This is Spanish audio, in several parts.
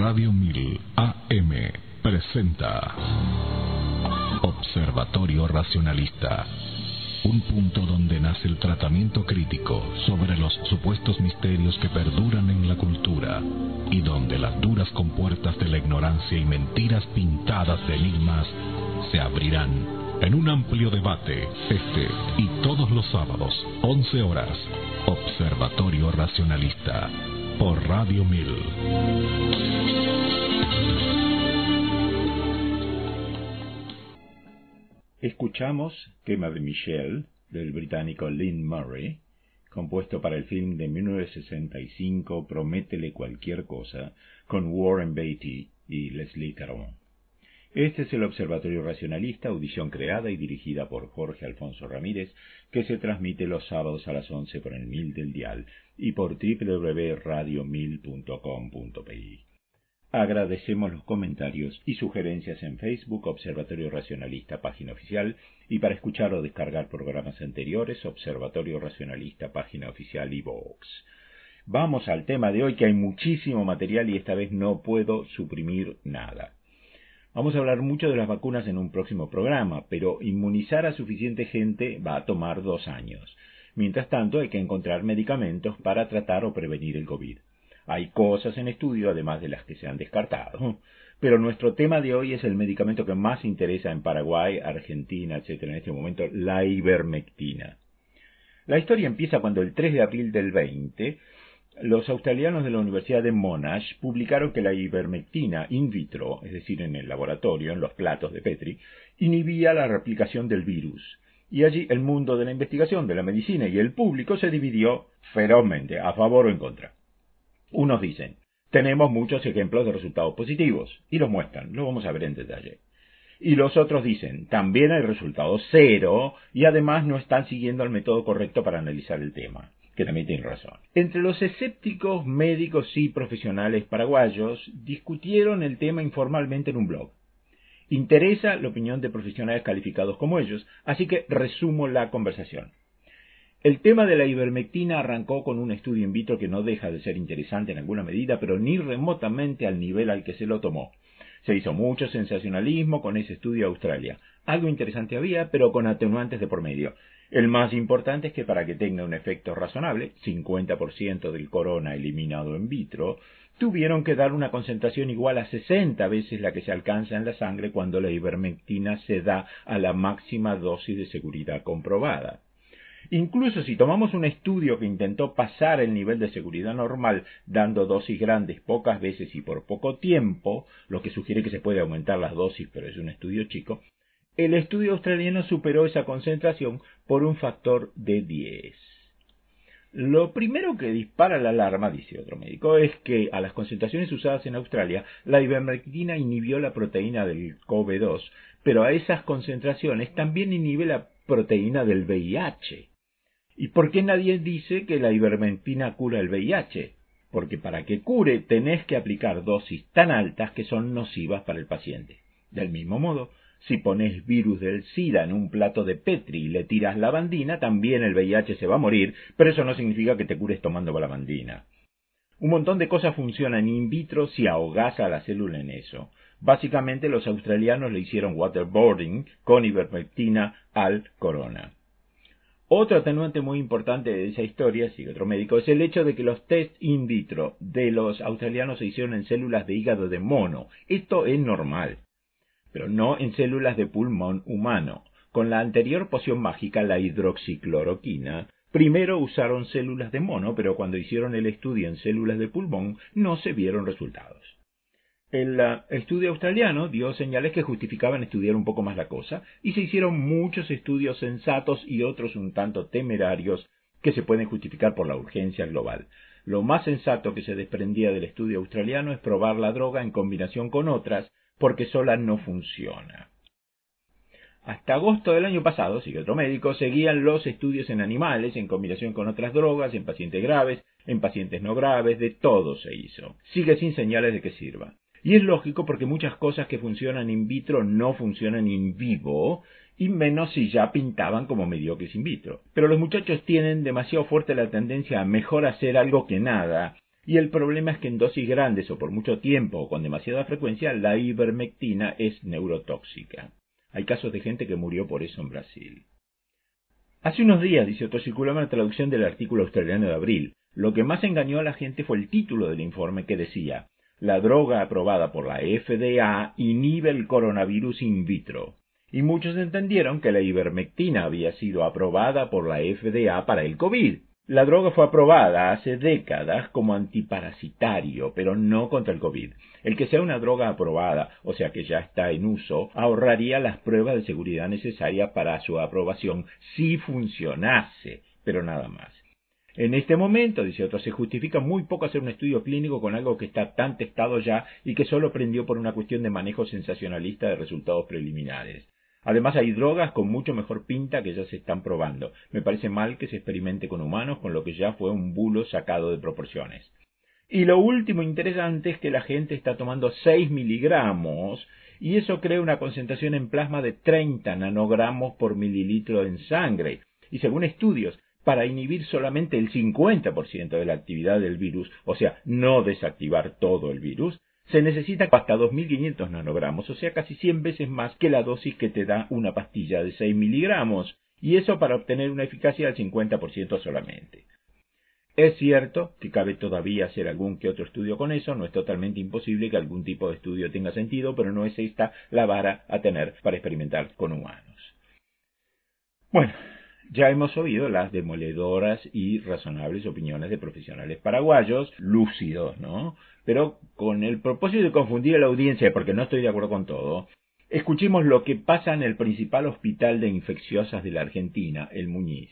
Radio 1000 AM presenta Observatorio Racionalista. Un punto donde nace el tratamiento crítico sobre los supuestos misterios que perduran en la cultura y donde las duras compuertas de la ignorancia y mentiras pintadas de enigmas se abrirán en un amplio debate este y todos los sábados, 11 horas. Observatorio Racionalista por Radio 1000. Escuchamos Quema de Michelle del británico Lynn Murray, compuesto para el film de 1965 Prométele cualquier cosa, con Warren Beatty y Leslie Caron. Este es el Observatorio Racionalista, audición creada y dirigida por Jorge Alfonso Ramírez, que se transmite los sábados a las 11 por el 1000 del dial y por www.radio1000.com.pi. Agradecemos los comentarios y sugerencias en Facebook Observatorio Racionalista página oficial y para escuchar o descargar programas anteriores Observatorio Racionalista página oficial y Vox. Vamos al tema de hoy que hay muchísimo material y esta vez no puedo suprimir nada. Vamos a hablar mucho de las vacunas en un próximo programa, pero inmunizar a suficiente gente va a tomar dos años. Mientras tanto hay que encontrar medicamentos para tratar o prevenir el COVID. Hay cosas en estudio, además de las que se han descartado. Pero nuestro tema de hoy es el medicamento que más interesa en Paraguay, Argentina, etc. en este momento, la ivermectina. La historia empieza cuando el 3 de abril del 20, los australianos de la Universidad de Monash publicaron que la ivermectina in vitro, es decir, en el laboratorio, en los platos de Petri, inhibía la replicación del virus. Y allí el mundo de la investigación, de la medicina y el público se dividió ferozmente, a favor o en contra. Unos dicen, tenemos muchos ejemplos de resultados positivos, y los muestran, lo vamos a ver en detalle. Y los otros dicen, también hay resultados cero, y además no están siguiendo el método correcto para analizar el tema, que también tienen razón. Entre los escépticos médicos y profesionales paraguayos discutieron el tema informalmente en un blog. Interesa la opinión de profesionales calificados como ellos, así que resumo la conversación. El tema de la ivermectina arrancó con un estudio in vitro que no deja de ser interesante en alguna medida, pero ni remotamente al nivel al que se lo tomó. Se hizo mucho sensacionalismo con ese estudio de Australia. Algo interesante había, pero con atenuantes de por medio. El más importante es que para que tenga un efecto razonable, 50% del corona eliminado en vitro, tuvieron que dar una concentración igual a 60 veces la que se alcanza en la sangre cuando la ivermectina se da a la máxima dosis de seguridad comprobada. Incluso si tomamos un estudio que intentó pasar el nivel de seguridad normal dando dosis grandes pocas veces y por poco tiempo, lo que sugiere que se puede aumentar las dosis, pero es un estudio chico, el estudio australiano superó esa concentración por un factor de 10. Lo primero que dispara la alarma, dice otro médico, es que a las concentraciones usadas en Australia, la ivermectina inhibió la proteína del COV2, pero a esas concentraciones también inhibe la proteína del VIH. ¿Y por qué nadie dice que la ivermectina cura el VIH? Porque para que cure tenés que aplicar dosis tan altas que son nocivas para el paciente. Del mismo modo, si pones virus del SIDA en un plato de Petri y le tiras lavandina, también el VIH se va a morir, pero eso no significa que te cures tomando lavandina. Un montón de cosas funcionan in vitro si ahogás a la célula en eso. Básicamente los australianos le hicieron waterboarding con ivermectina al corona. Otro atenuante muy importante de esa historia, sigue otro médico, es el hecho de que los test in vitro de los australianos se hicieron en células de hígado de mono. Esto es normal, pero no en células de pulmón humano. Con la anterior poción mágica, la hidroxicloroquina, primero usaron células de mono, pero cuando hicieron el estudio en células de pulmón no se vieron resultados. El estudio australiano dio señales que justificaban estudiar un poco más la cosa, y se hicieron muchos estudios sensatos y otros un tanto temerarios que se pueden justificar por la urgencia global. Lo más sensato que se desprendía del estudio australiano es probar la droga en combinación con otras, porque sola no funciona. Hasta agosto del año pasado, sigue otro médico, seguían los estudios en animales, en combinación con otras drogas, en pacientes graves, en pacientes no graves, de todo se hizo. Sigue sin señales de que sirva. Y es lógico porque muchas cosas que funcionan in vitro no funcionan in vivo, y menos si ya pintaban como mediocres in vitro. Pero los muchachos tienen demasiado fuerte la tendencia a mejor hacer algo que nada, Y el problema es que en dosis grandes o por mucho tiempo o con demasiada frecuencia, la ivermectina es neurotóxica. Hay casos de gente que murió por eso en Brasil. Hace unos días, dice otro, circulaba una traducción del artículo australiano de abril. Lo que más engañó a la gente fue el título del informe que decía La droga aprobada por la FDA inhibe el coronavirus in vitro. Y muchos entendieron que la ivermectina había sido aprobada por la FDA para el COVID. La droga fue aprobada hace décadas como antiparasitario, pero no contra el COVID. El que sea una droga aprobada, o sea que ya está en uso, ahorraría las pruebas de seguridad necesarias para su aprobación si funcionase, pero nada más. En este momento, dice otro, se justifica muy poco hacer un estudio clínico con algo que está tan testado ya y que solo prendió por una cuestión de manejo sensacionalista de resultados preliminares. Además hay drogas con mucho mejor pinta que ya se están probando. Me parece mal que se experimente con humanos con lo que ya fue un bulo sacado de proporciones. Y lo último interesante es que la gente está tomando 6 miligramos y eso crea una concentración en plasma de 30 nanogramos por mililitro en sangre. Y según estudios, para inhibir solamente el 50% de la actividad del virus, o sea, no desactivar todo el virus, se necesita hasta 2.500 nanogramos, o sea, casi 100 veces más que la dosis que te da una pastilla de 6 miligramos, y eso para obtener una eficacia del 50% solamente. Es cierto que cabe todavía hacer algún que otro estudio con eso, no es totalmente imposible que algún tipo de estudio tenga sentido, pero no es esta la vara a tener para experimentar con humanos. Bueno, ya hemos oído las demoledoras y razonables opiniones de profesionales paraguayos, lúcidos, ¿no? Pero con el propósito de confundir a la audiencia, porque no estoy de acuerdo con todo, escuchemos lo que pasa en el principal hospital de infecciosas de la Argentina, el Muñiz.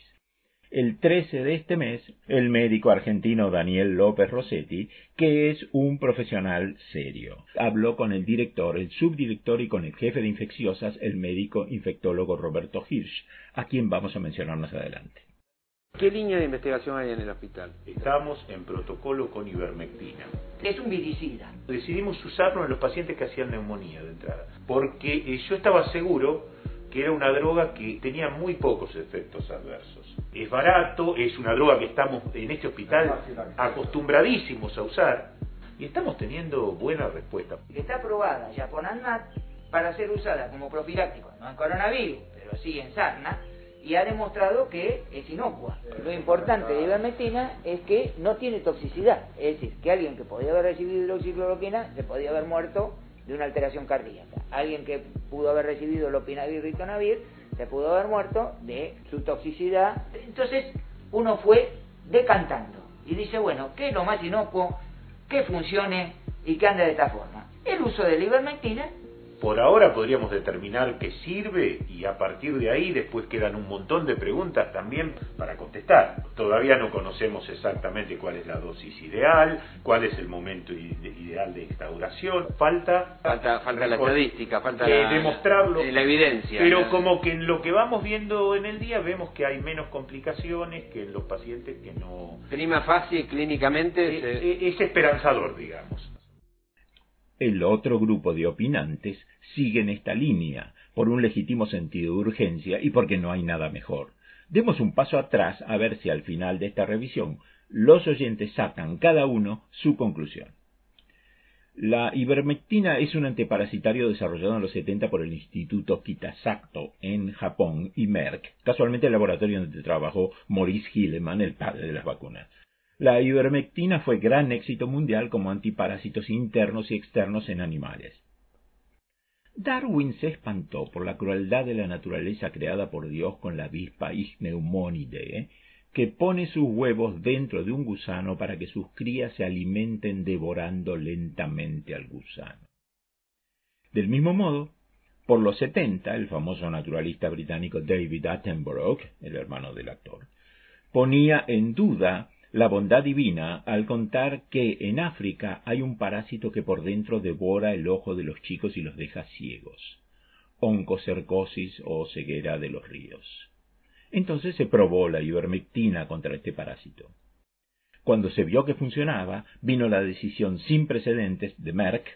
El 13 de este mes, el médico argentino Daniel López Rossetti, que es un profesional serio, habló con el director, el subdirector y con el jefe de infecciosas, el médico infectólogo Roberto Hirsch, a quien vamos a mencionar más adelante. ¿Qué línea de investigación hay en el hospital? Estamos en protocolo con ivermectina. Es un viricida. Decidimos usarlo en los pacientes que hacían neumonía de entrada, porque eh, yo estaba seguro que era una droga que tenía muy pocos efectos adversos. Es barato, es una droga que estamos en este hospital acostumbradísimos a usar y estamos teniendo buena respuesta. Está aprobada ya por ANMAT para ser usada como profiláctico, no en coronavirus, pero sí en sarna, y ha demostrado que es inocua. Lo importante de ivermectina es que no tiene toxicidad, es decir, que alguien que podía haber recibido hidroxicloroquina se podía haber muerto de una alteración cardíaca. Alguien que pudo haber recibido lopinavir y ritonavir se pudo haber muerto de su toxicidad. Entonces uno fue decantando y dice, bueno, ¿qué es lo más inocuo? ¿Qué funcione y que ande de esta forma? El uso de la ivermectina por ahora podríamos determinar que sirve y a partir de ahí después quedan un montón de preguntas también para contestar. Todavía no conocemos exactamente cuál es la dosis ideal, cuál es el momento ideal de instauración. Falta, falta, falta la estadística, falta demostrarlo, la evidencia. Pero como que en lo que vamos viendo en el día vemos que hay menos complicaciones que en los pacientes que no... Prima fácil clínicamente... es, es esperanzador, digamos. El otro grupo de opinantes sigue en esta línea, por un legítimo sentido de urgencia y porque no hay nada mejor. Demos un paso atrás a ver si al final de esta revisión los oyentes sacan cada uno su conclusión. La ivermectina es un antiparasitario desarrollado en los 70 por el Instituto Kitasato en Japón y Merck, casualmente el laboratorio donde trabajó Maurice Hilleman, el padre de las vacunas. La ivermectina fue gran éxito mundial como antiparásitos internos y externos en animales. Darwin se espantó por la crueldad de la naturaleza creada por Dios con la avispa Ichneumonidae, que pone sus huevos dentro de un gusano para que sus crías se alimenten devorando lentamente al gusano. Del mismo modo, por los setenta, el famoso naturalista británico David Attenborough, el hermano del actor, ponía en duda la bondad divina al contar que en África hay un parásito que por dentro devora el ojo de los chicos y los deja ciegos, oncocercosis o ceguera de los ríos. Entonces se probó la ivermectina contra este parásito. Cuando se vio que funcionaba, vino la decisión sin precedentes de Merck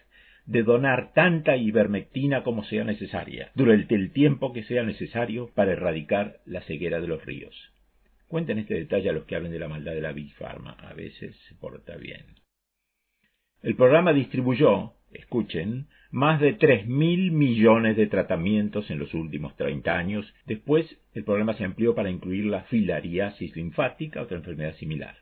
de donar tanta ivermectina como sea necesaria, durante el tiempo que sea necesario para erradicar la ceguera de los ríos. Cuenten este detalle a los que hablen de la maldad de la Big Pharma. A veces se porta bien. El programa distribuyó, escuchen, más de 3.000 millones de tratamientos en los últimos 30 años. Después, el programa se amplió para incluir la filariasis linfática, otra enfermedad similar.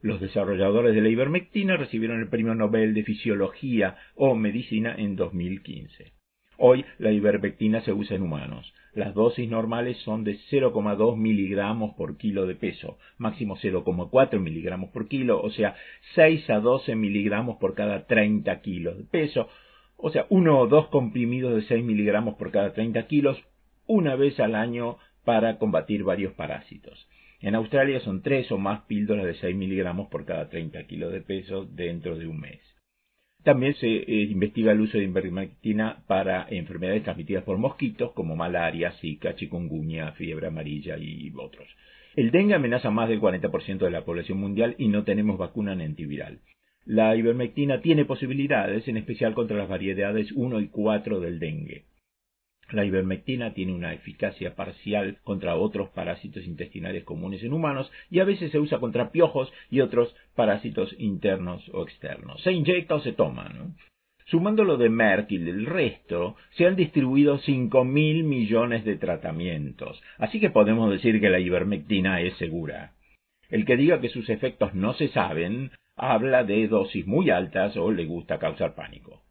Los desarrolladores de la ivermectina recibieron el Premio Nobel de Fisiología o Medicina en 2015. Hoy la ivermectina se usa en humanos. Las dosis normales son de 0,2 miligramos por kilo de peso, máximo 0,4 miligramos por kilo, o sea, 6 a 12 miligramos por cada 30 kilos de peso, o sea, uno o dos comprimidos de 6 miligramos por cada 30 kilos, una vez al año para combatir varios parásitos. En Australia son tres o más píldoras de 6 miligramos por cada 30 kilos de peso dentro de un mes. También se eh, investiga el uso de ivermectina para enfermedades transmitidas por mosquitos como malaria, zika, chikungunya, fiebre amarilla y otros. El dengue amenaza más del 40% de la población mundial y no tenemos vacuna antiviral. La ivermectina tiene posibilidades, en especial contra las variedades 1 y 4 del dengue. La ivermectina tiene una eficacia parcial contra otros parásitos intestinales comunes en humanos y a veces se usa contra piojos y otros parásitos internos o externos. Se inyecta o se toma. Sumando lo de Merck y del resto, se han distribuido 5.000 millones de tratamientos, así que podemos decir que la ivermectina es segura. El que diga que sus efectos no se saben, habla de dosis muy altas o le gusta causar pánico.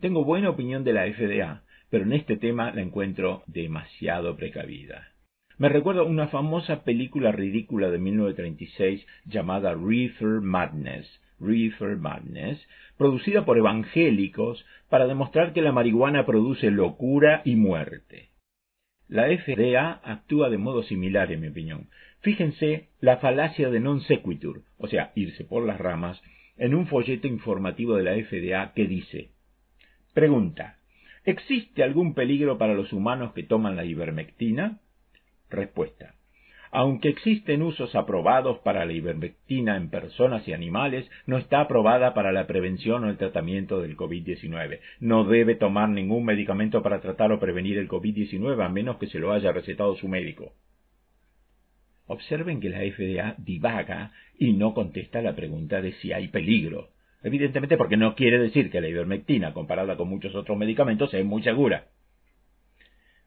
Tengo buena opinión de la FDA, pero en este tema la encuentro demasiado precavida. Me recuerda una famosa película ridícula de 1936 llamada Reefer Madness, Reefer Madness, producida por evangélicos para demostrar que la marihuana produce locura y muerte. La FDA actúa de modo similar, en mi opinión. Fíjense la falacia de non sequitur, o sea, irse por las ramas, en un folleto informativo de la FDA que dice Pregunta ¿Existe algún peligro para los humanos que toman la ivermectina? Respuesta. Aunque existen usos aprobados para la ivermectina en personas y animales, no está aprobada para la prevención o el tratamiento del COVID-19. No debe tomar ningún medicamento para tratar o prevenir el COVID-19 a menos que se lo haya recetado su médico. Observen que la FDA divaga y no contesta la pregunta de si hay peligro. Evidentemente porque no quiere decir que la ivermectina, comparada con muchos otros medicamentos, es muy segura.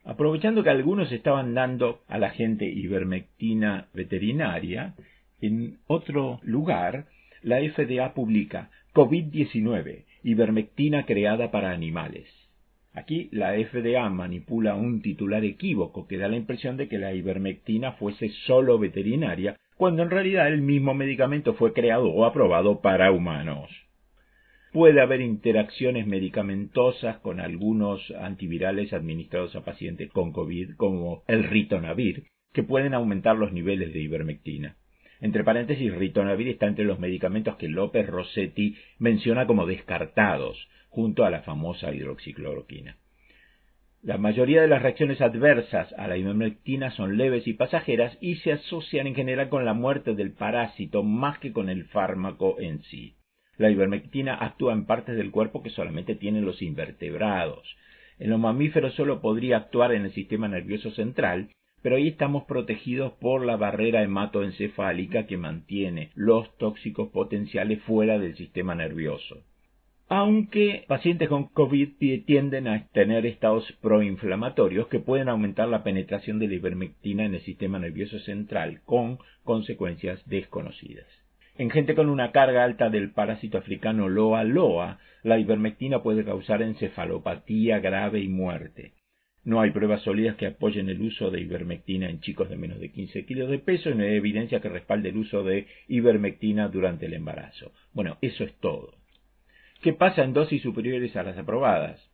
Aprovechando que algunos estaban dando a la gente ivermectina veterinaria, en otro lugar, la FDA publica COVID-19, ivermectina creada para animales. Aquí la FDA manipula un titular equívoco que da la impresión de que la ivermectina fuese solo veterinaria, cuando en realidad el mismo medicamento fue creado o aprobado para humanos. Puede haber interacciones medicamentosas con algunos antivirales administrados a pacientes con COVID, como el ritonavir, que pueden aumentar los niveles de ivermectina. Entre paréntesis, ritonavir está entre los medicamentos que López Rossetti menciona como descartados, junto a la famosa hidroxicloroquina. La mayoría de las reacciones adversas a la ivermectina son leves y pasajeras y se asocian en general con la muerte del parásito más que con el fármaco en sí. La ivermectina actúa en partes del cuerpo que solamente tienen los invertebrados. En los mamíferos solo podría actuar en el sistema nervioso central, pero ahí estamos protegidos por la barrera hematoencefálica que mantiene los tóxicos potenciales fuera del sistema nervioso. Aunque pacientes con COVID tienden a tener estados proinflamatorios que pueden aumentar la penetración de la ivermectina en el sistema nervioso central con consecuencias desconocidas. En gente con una carga alta del parásito africano Loa Loa, la ivermectina puede causar encefalopatía grave y muerte. No hay pruebas sólidas que apoyen el uso de ivermectina en chicos de menos de 15 kilos de peso y no hay evidencia que respalde el uso de ivermectina durante el embarazo. Bueno, eso es todo. ¿Qué pasa en dosis superiores a las aprobadas?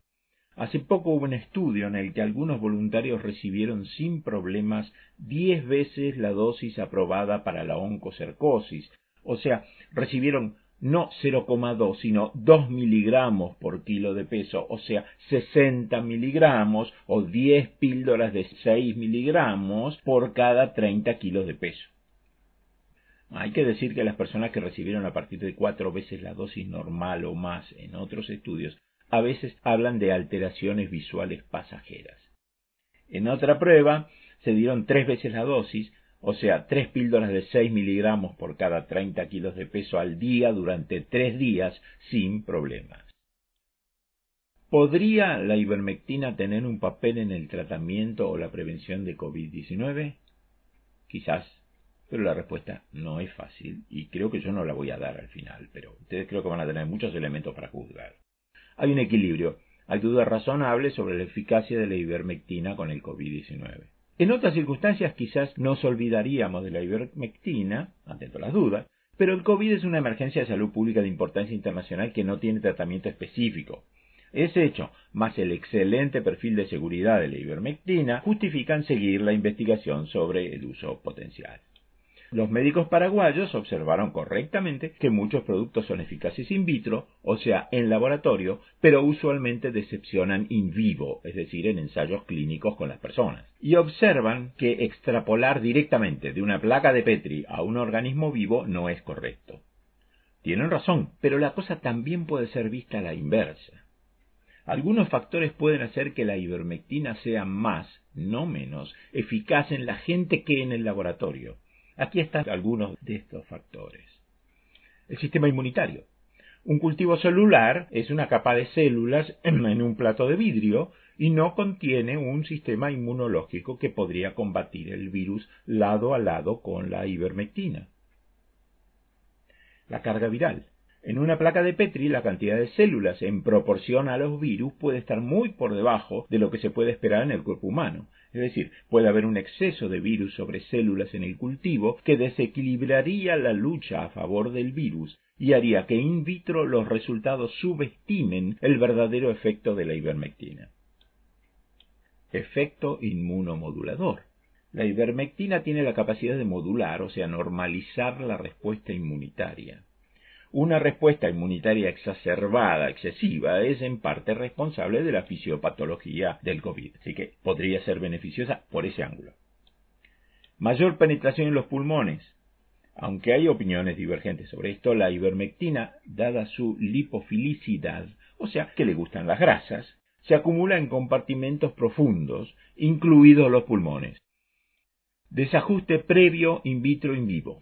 Hace poco hubo un estudio en el que algunos voluntarios recibieron sin problemas 10 veces la dosis aprobada para la oncocercosis, o sea, recibieron no 0,2, sino 2 miligramos por kilo de peso, o sea, 60 miligramos o 10 píldoras de 6 miligramos por cada 30 kilos de peso. Hay que decir que las personas que recibieron a partir de cuatro veces la dosis normal o más en otros estudios a veces hablan de alteraciones visuales pasajeras. En otra prueba se dieron tres veces la dosis, o sea, tres píldoras de 6 miligramos por cada 30 kilos de peso al día durante tres días sin problemas. ¿Podría la ivermectina tener un papel en el tratamiento o la prevención de COVID-19? Quizás, pero la respuesta no es fácil y creo que yo no la voy a dar al final, pero ustedes creo que van a tener muchos elementos para juzgar. Hay un equilibrio, hay dudas razonables sobre la eficacia de la ivermectina con el COVID-19. En otras circunstancias quizás nos olvidaríamos de la ivermectina, ante todas las dudas, pero el COVID es una emergencia de salud pública de importancia internacional que no tiene tratamiento específico. Ese hecho, más el excelente perfil de seguridad de la ivermectina, justifican seguir la investigación sobre el uso potencial. Los médicos paraguayos observaron correctamente que muchos productos son eficaces in vitro, o sea, en laboratorio, pero usualmente decepcionan in vivo, es decir, en ensayos clínicos con las personas. Y observan que extrapolar directamente de una placa de Petri a un organismo vivo no es correcto. Tienen razón, pero la cosa también puede ser vista a la inversa. Algunos factores pueden hacer que la ivermectina sea más, no menos, eficaz en la gente que en el laboratorio. Aquí están algunos de estos factores. El sistema inmunitario. Un cultivo celular es una capa de células en un plato de vidrio y no contiene un sistema inmunológico que podría combatir el virus lado a lado con la ivermectina. La carga viral. En una placa de Petri la cantidad de células en proporción a los virus puede estar muy por debajo de lo que se puede esperar en el cuerpo humano. Es decir, puede haber un exceso de virus sobre células en el cultivo que desequilibraría la lucha a favor del virus y haría que in vitro los resultados subestimen el verdadero efecto de la ivermectina. Efecto inmunomodulador. La ivermectina tiene la capacidad de modular, o sea, normalizar la respuesta inmunitaria. Una respuesta inmunitaria exacerbada, excesiva, es en parte responsable de la fisiopatología del COVID, así que podría ser beneficiosa por ese ángulo. Mayor penetración en los pulmones. Aunque hay opiniones divergentes sobre esto, la ivermectina, dada su lipofilicidad, o sea, que le gustan las grasas, se acumula en compartimentos profundos, incluidos los pulmones. Desajuste previo in vitro in vivo.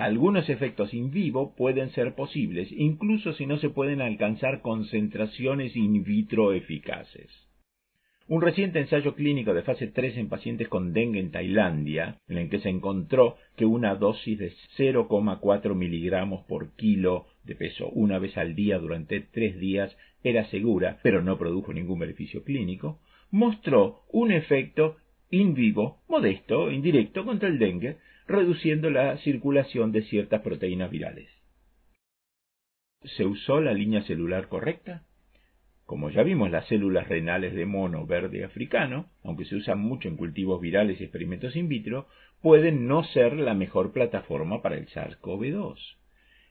Algunos efectos in vivo pueden ser posibles, incluso si no se pueden alcanzar concentraciones in vitro eficaces. Un reciente ensayo clínico de fase 3 en pacientes con dengue en Tailandia, en el que se encontró que una dosis de 0,4 miligramos por kilo de peso una vez al día durante tres días era segura, pero no produjo ningún beneficio clínico, mostró un efecto in vivo, modesto, indirecto, contra el dengue, reduciendo la circulación de ciertas proteínas virales. ¿Se usó la línea celular correcta? Como ya vimos, las células renales de mono verde africano, aunque se usan mucho en cultivos virales y experimentos in vitro, pueden no ser la mejor plataforma para el SARS-CoV-2.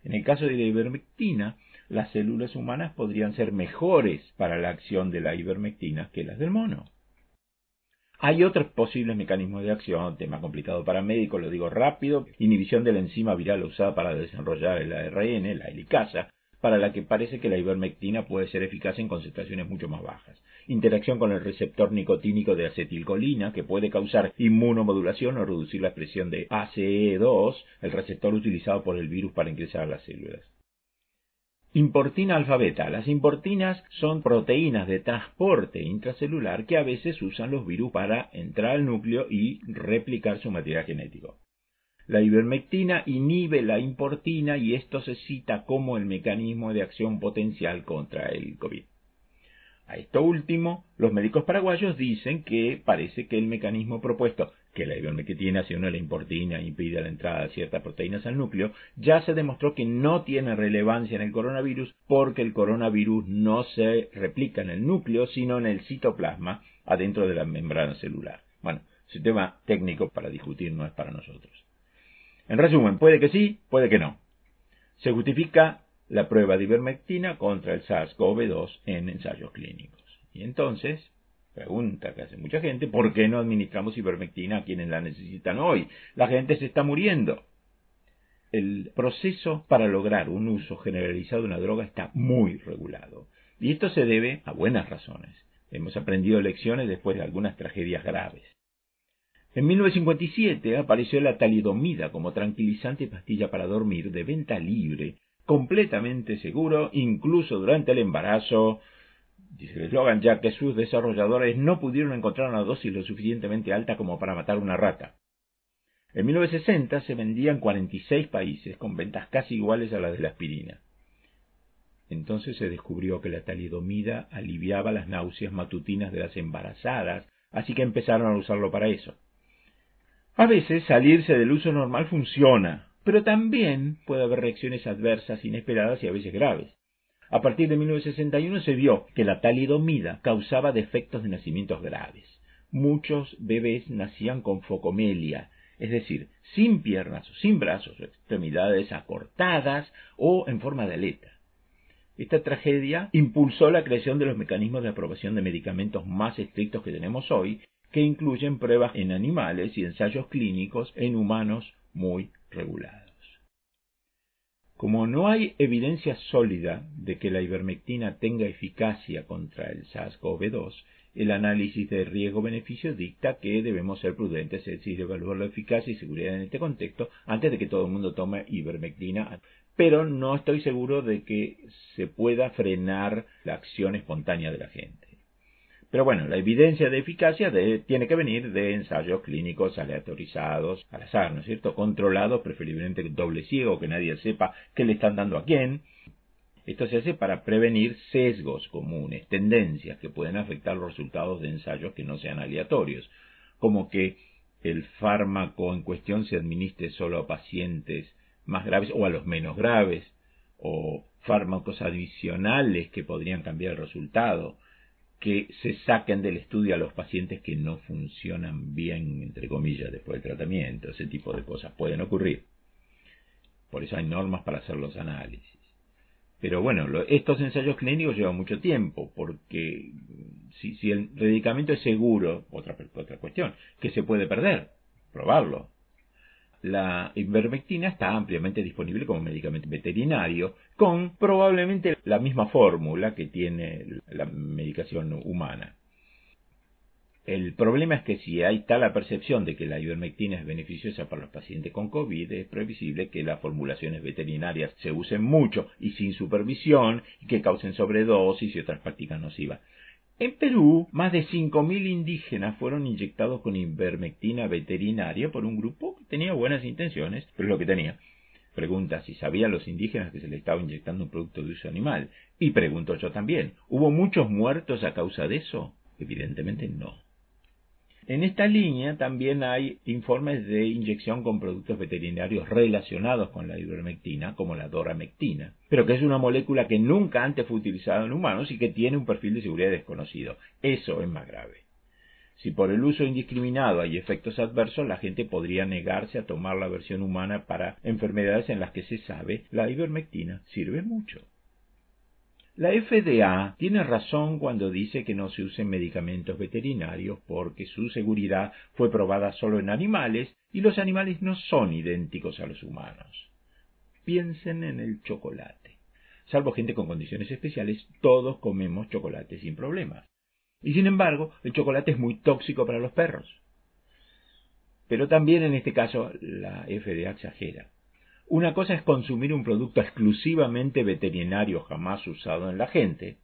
En el caso de la ivermectina, las células humanas podrían ser mejores para la acción de la ivermectina que las del mono. Hay otros posibles mecanismos de acción, tema complicado para médicos, lo digo rápido, inhibición de la enzima viral usada para desarrollar el ARN, la helicasa, para la que parece que la ivermectina puede ser eficaz en concentraciones mucho más bajas. Interacción con el receptor nicotínico de acetilcolina, que puede causar inmunomodulación o reducir la expresión de ACE2, el receptor utilizado por el virus para ingresar a las células. Importina alfa-beta. Las importinas son proteínas de transporte intracelular que a veces usan los virus para entrar al núcleo y replicar su material genético. La ivermectina inhibe la importina y esto se cita como el mecanismo de acción potencial contra el COVID. A esto último, los médicos paraguayos dicen que parece que el mecanismo propuesto, que la ivermectina, si uno la importina, impide la entrada de ciertas proteínas al núcleo, ya se demostró que no tiene relevancia en el coronavirus porque el coronavirus no se replica en el núcleo, sino en el citoplasma adentro de la membrana celular. Bueno, ese tema técnico para discutir no es para nosotros. En resumen, puede que sí, puede que no. Se justifica la prueba de ivermectina contra el SARS-CoV-2 en ensayos clínicos. Y entonces, pregunta que hace mucha gente, ¿por qué no administramos ivermectina a quienes la necesitan hoy? La gente se está muriendo. El proceso para lograr un uso generalizado de una droga está muy regulado. Y esto se debe a buenas razones. Hemos aprendido lecciones después de algunas tragedias graves. En 1957 apareció la talidomida como tranquilizante pastilla para dormir de venta libre, completamente seguro, incluso durante el embarazo, dice el eslogan, ya que sus desarrolladores no pudieron encontrar una dosis lo suficientemente alta como para matar una rata. En 1960 se vendía en 46 países, con ventas casi iguales a las de la aspirina. Entonces se descubrió que la talidomida aliviaba las náuseas matutinas de las embarazadas, así que empezaron a usarlo para eso. A veces salirse del uso normal funciona, pero también puede haber reacciones adversas inesperadas y a veces graves. A partir de 1961 se vio que la talidomida causaba defectos de nacimientos graves. Muchos bebés nacían con focomelia, es decir, sin piernas o sin brazos, extremidades acortadas o en forma de aleta. Esta tragedia impulsó la creación de los mecanismos de aprobación de medicamentos más estrictos que tenemos hoy, que incluyen pruebas en animales y ensayos clínicos en humanos muy regulados. Como no hay evidencia sólida de que la ivermectina tenga eficacia contra el SARS-CoV-2, el análisis de riesgo-beneficio dicta que debemos ser prudentes, es decir, evaluar la eficacia y seguridad en este contexto antes de que todo el mundo tome ivermectina. Pero no estoy seguro de que se pueda frenar la acción espontánea de la gente. Pero bueno, la evidencia de eficacia tiene que venir de ensayos clínicos aleatorizados al azar, ¿no es cierto? Controlados, preferiblemente doble ciego, que nadie sepa qué le están dando a quién. Esto se hace para prevenir sesgos comunes, tendencias que pueden afectar los resultados de ensayos que no sean aleatorios, como que el fármaco en cuestión se administre solo a pacientes más graves o a los menos graves, o fármacos adicionales que podrían cambiar el resultado, que se saquen del estudio a los pacientes que no funcionan bien, entre comillas, después del tratamiento. Ese tipo de cosas pueden ocurrir. Por eso hay normas para hacer los análisis. Pero bueno, estos ensayos clínicos llevan mucho tiempo, porque si, si el medicamento es seguro, otra, otra cuestión, que se puede perder, probarlo, la ivermectina está ampliamente disponible como medicamento veterinario, con probablemente la misma fórmula que tiene la medicación humana. El problema es que si hay tal percepción de que la ivermectina es beneficiosa para los pacientes con COVID, es previsible que las formulaciones veterinarias se usen mucho y sin supervisión y que causen sobredosis y otras prácticas nocivas. En Perú, más de 5.000 indígenas fueron inyectados con ivermectina veterinaria por un grupo que tenía buenas intenciones, pero es lo que tenía. Pregunta si sabían los indígenas que se le estaba inyectando un producto de uso animal. Y pregunto yo también, ¿hubo muchos muertos a causa de eso? Evidentemente no. En esta línea también hay informes de inyección con productos veterinarios relacionados con la ivermectina, como la doramectina, pero que es una molécula que nunca antes fue utilizada en humanos y que tiene un perfil de seguridad desconocido. Eso es más grave. Si por el uso indiscriminado hay efectos adversos, la gente podría negarse a tomar la versión humana para enfermedades en las que se sabe la ivermectina sirve mucho. La FDA tiene razón cuando dice que no se usen medicamentos veterinarios porque su seguridad fue probada solo en animales y los animales no son idénticos a los humanos. Piensen en el chocolate. Salvo gente con condiciones especiales, todos comemos chocolate sin problemas. Y sin embargo, el chocolate es muy tóxico para los perros. Pero también en este caso la FDA exagera. Una cosa es consumir un producto exclusivamente veterinario jamás usado en la gente,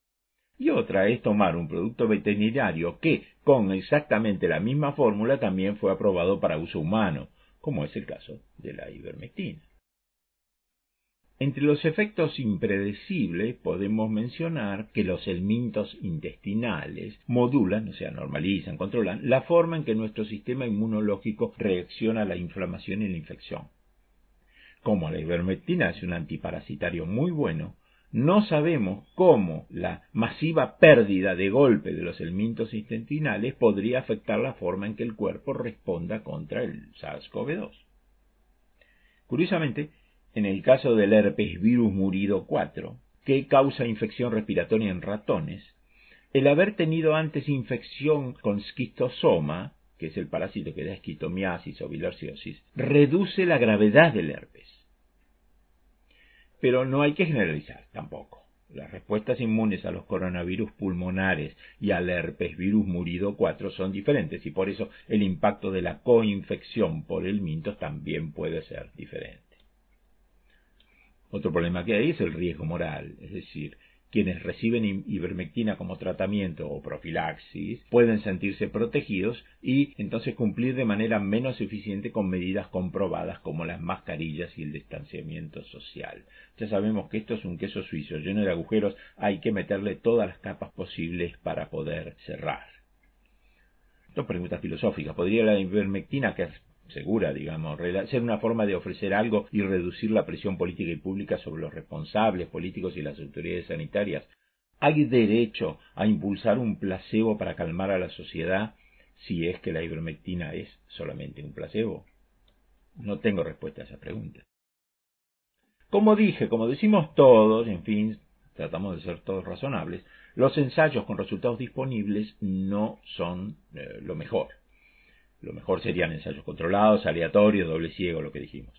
y otra es tomar un producto veterinario que, con exactamente la misma fórmula, también fue aprobado para uso humano, como es el caso de la ivermectina. Entre los efectos impredecibles podemos mencionar que los helmintos intestinales modulan, o sea, normalizan, controlan la forma en que nuestro sistema inmunológico reacciona a la inflamación y la infección. Como la ivermectina es un antiparasitario muy bueno, no sabemos cómo la masiva pérdida de golpe de los elementos intestinales podría afectar la forma en que el cuerpo responda contra el SARS-CoV-2. Curiosamente, en el caso del herpes virus murido 4, que causa infección respiratoria en ratones, el haber tenido antes infección con esquistosoma, que es el parásito que da esquitomiasis o bilharciosis, reduce la gravedad del herpes pero no hay que generalizar tampoco. Las respuestas inmunes a los coronavirus pulmonares y al herpesvirus murido 4 son diferentes y por eso el impacto de la coinfección por el mintos también puede ser diferente. Otro problema que hay es el riesgo moral, es decir, quienes reciben ivermectina como tratamiento o profilaxis pueden sentirse protegidos y entonces cumplir de manera menos eficiente con medidas comprobadas como las mascarillas y el distanciamiento social. Ya sabemos que esto es un queso suizo lleno de agujeros, hay que meterle todas las capas posibles para poder cerrar. Dos preguntas filosóficas. ¿Podría la ivermectina, segura, digamos, ser una forma de ofrecer algo y reducir la presión política y pública sobre los responsables políticos y las autoridades sanitarias. ¿Hay derecho a impulsar un placebo para calmar a la sociedad si es que la ivermectina es solamente un placebo? No tengo respuesta a esa pregunta. Como dije, como decimos todos, en fin, tratamos de ser todos razonables, los ensayos con resultados disponibles no son eh, lo mejor. Lo mejor serían ensayos controlados, aleatorios, doble ciego, lo que dijimos.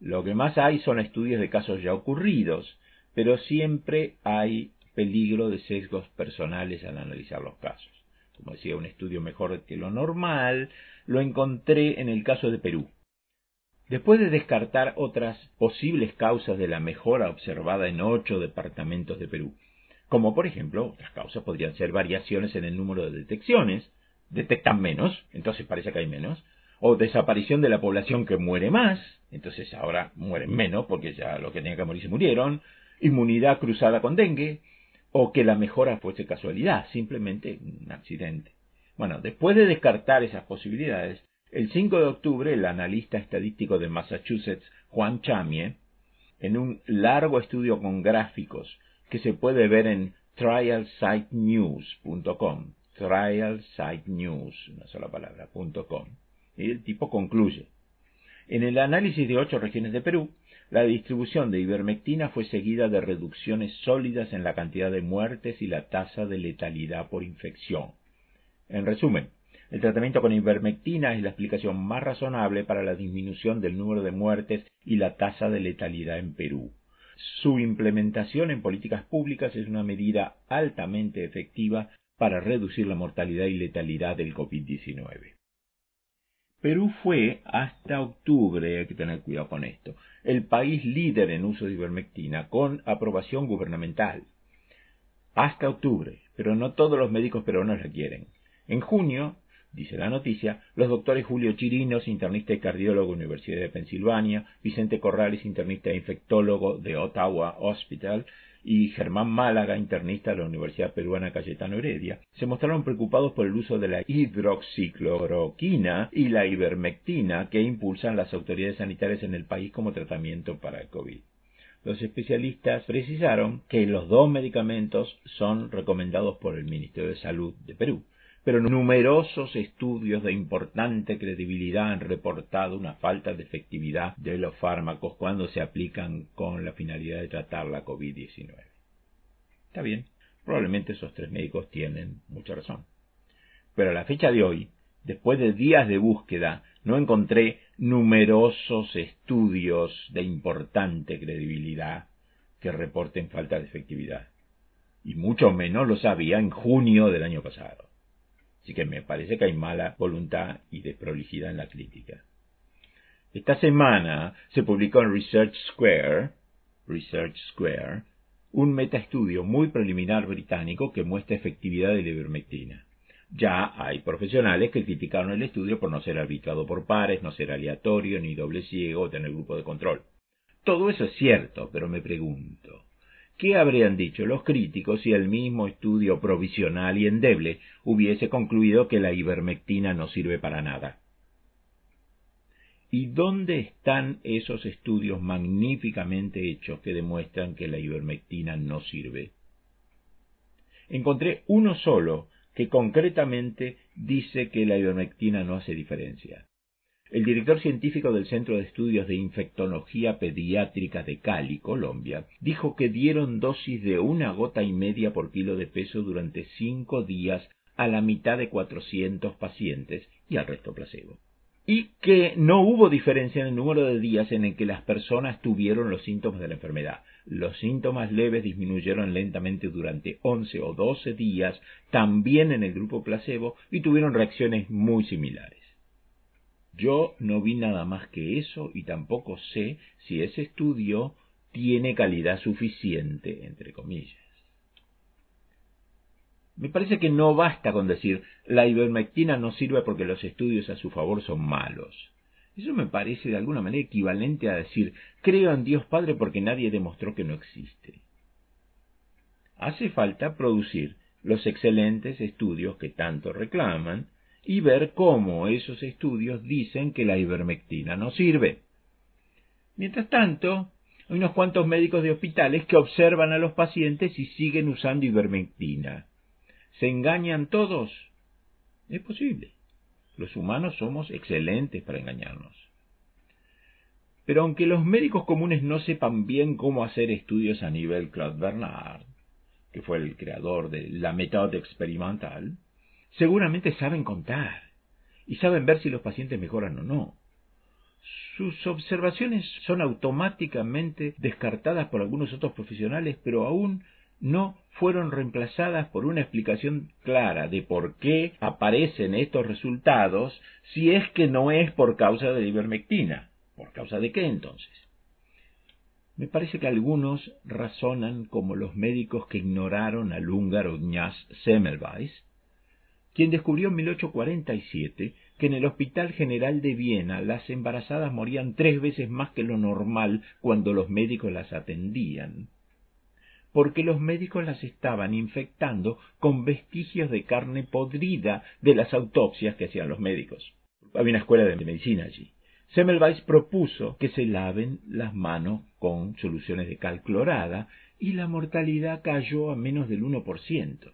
Lo que más hay son estudios de casos ya ocurridos, pero siempre hay peligro de sesgos personales al analizar los casos. Como decía, un estudio mejor que lo normal lo encontré en el caso de Perú. Después de descartar otras posibles causas de la mejora observada en ocho departamentos de Perú, como por ejemplo, otras causas podrían ser variaciones en el número de detecciones, detectan menos, entonces parece que hay menos, o desaparición de la población que muere más, entonces ahora mueren menos porque ya los que tenían que morir se murieron, inmunidad cruzada con dengue, o que la mejora fuese casualidad, simplemente un accidente. Bueno, después de descartar esas posibilidades, el 5 de octubre el analista estadístico de Massachusetts, Juan Chamie, en un largo estudio con gráficos que se puede ver en trialsitenews.com, trialsitenews, una sola palabra, .com. Y el tipo concluye. En el análisis de ocho regiones de Perú, la distribución de ivermectina fue seguida de reducciones sólidas en la cantidad de muertes y la tasa de letalidad por infección. En resumen, el tratamiento con ivermectina es la explicación más razonable para la disminución del número de muertes y la tasa de letalidad en Perú. Su implementación en políticas públicas es una medida altamente efectiva para reducir la mortalidad y letalidad del COVID-19. Perú fue, hasta octubre, hay que tener cuidado con esto, el país líder en uso de ivermectina con aprobación gubernamental. Hasta octubre, pero no todos los médicos peruanos la quieren. En junio, dice la noticia, los doctores Julio Chirinos, internista y cardiólogo de la Universidad de Pensilvania, Vicente Corrales, internista e infectólogo de Ottawa Hospital, y Germán Málaga, internista de la Universidad Peruana Cayetano Heredia, se mostraron preocupados por el uso de la hidroxicloroquina y la ivermectina que impulsan las autoridades sanitarias en el país como tratamiento para el COVID. Los especialistas precisaron que los dos medicamentos son recomendados por el Ministerio de Salud de Perú pero numerosos estudios de importante credibilidad han reportado una falta de efectividad de los fármacos cuando se aplican con la finalidad de tratar la COVID-19. Está bien, probablemente esos tres médicos tienen mucha razón. Pero a la fecha de hoy, después de días de búsqueda, no encontré numerosos estudios de importante credibilidad que reporten falta de efectividad. Y mucho menos lo sabía en junio del año pasado. Así que me parece que hay mala voluntad y desprolijidad en la crítica. Esta semana se publicó en Research Square, Square, un metaestudio muy preliminar británico que muestra efectividad de la ivermectina. Ya hay profesionales que criticaron el estudio por no ser arbitrado por pares, no ser aleatorio, ni doble ciego o tener grupo de control. Todo eso es cierto, pero me pregunto, ¿Qué habrían dicho los críticos si el mismo estudio provisional y endeble hubiese concluido que la ivermectina no sirve para nada? ¿Y dónde están esos estudios magníficamente hechos que demuestran que la ivermectina no sirve? Encontré uno solo que concretamente dice que la ivermectina no hace diferencia. El director científico del Centro de Estudios de Infectología Pediátrica de Cali, Colombia, dijo que dieron dosis de una gota y media por kilo de peso durante cinco días a la mitad de 400 pacientes y al resto placebo. Y que no hubo diferencia en el número de días en el que las personas tuvieron los síntomas de la enfermedad. los síntomas leves disminuyeron lentamente durante 11 o 12 días, también en el grupo placebo, y tuvieron reacciones muy similares. Yo no vi nada más que eso y tampoco sé si ese estudio tiene calidad suficiente, entre comillas. Me parece que no basta con decir la ivermectina no sirve porque los estudios a su favor son malos. Eso me parece de alguna manera equivalente a decir creo en Dios Padre porque nadie demostró que no existe. Hace falta producir los excelentes estudios que tanto reclaman y ver cómo esos estudios dicen que la ivermectina no sirve. Mientras tanto, hay unos cuantos médicos de hospitales que observan a los pacientes y siguen usando ivermectina. ¿Se engañan todos? Es posible. Los humanos somos excelentes para engañarnos. Pero aunque los médicos comunes no sepan bien cómo hacer estudios a nivel Claude Bernard, que fue el creador de la método experimental, seguramente saben contar y saben ver si los pacientes mejoran o no. Sus observaciones son automáticamente descartadas por algunos otros profesionales, pero aún no fueron reemplazadas por una explicación clara de por qué aparecen estos resultados si es que no es por causa de la ivermectina. ¿Por causa de qué entonces? Me parece que algunos razonan como los médicos que ignoraron al húngaro Gnaz Semmelweis, quien descubrió en 1847 que en el Hospital General de Viena las embarazadas morían tres veces más que lo normal cuando los médicos las atendían, porque los médicos las estaban infectando con vestigios de carne podrida de las autopsias que hacían los médicos. Había una escuela de medicina allí. Semmelweis propuso que se laven las manos con soluciones de cal clorada y la mortalidad cayó a menos del 1%.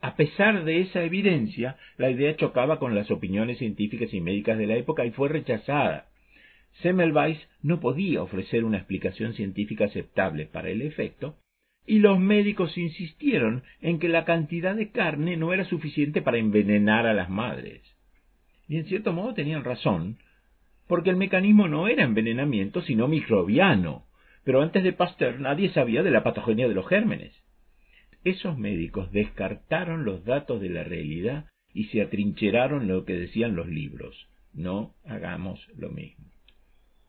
A pesar de esa evidencia, la idea chocaba con las opiniones científicas y médicas de la época y fue rechazada. Semmelweis no podía ofrecer una explicación científica aceptable para el efecto, y los médicos insistieron en que la cantidad de carne no era suficiente para envenenar a las madres. Y en cierto modo tenían razón, porque el mecanismo no era envenenamiento, sino microbiano, pero antes de Pasteur nadie sabía de la patogenia de los gérmenes. Esos médicos descartaron los datos de la realidad y se atrincheraron lo que decían los libros. No hagamos lo mismo.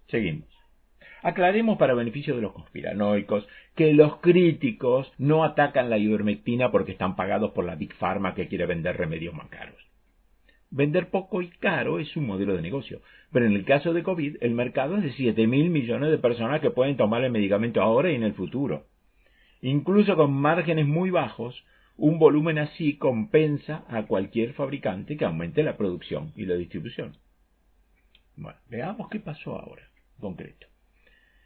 Seguimos. Aclaremos para beneficio de los conspiranoicos que los críticos no atacan la ivermectina porque están pagados por la Big Pharma que quiere vender remedios más caros. Vender poco y caro es un modelo de negocio, pero en el caso de COVID el mercado es de 7 mil millones de personas que pueden tomar el medicamento ahora y en el futuro. Incluso con márgenes muy bajos, un volumen así compensa a cualquier fabricante que aumente la producción y la distribución. Bueno, veamos qué pasó ahora, concreto.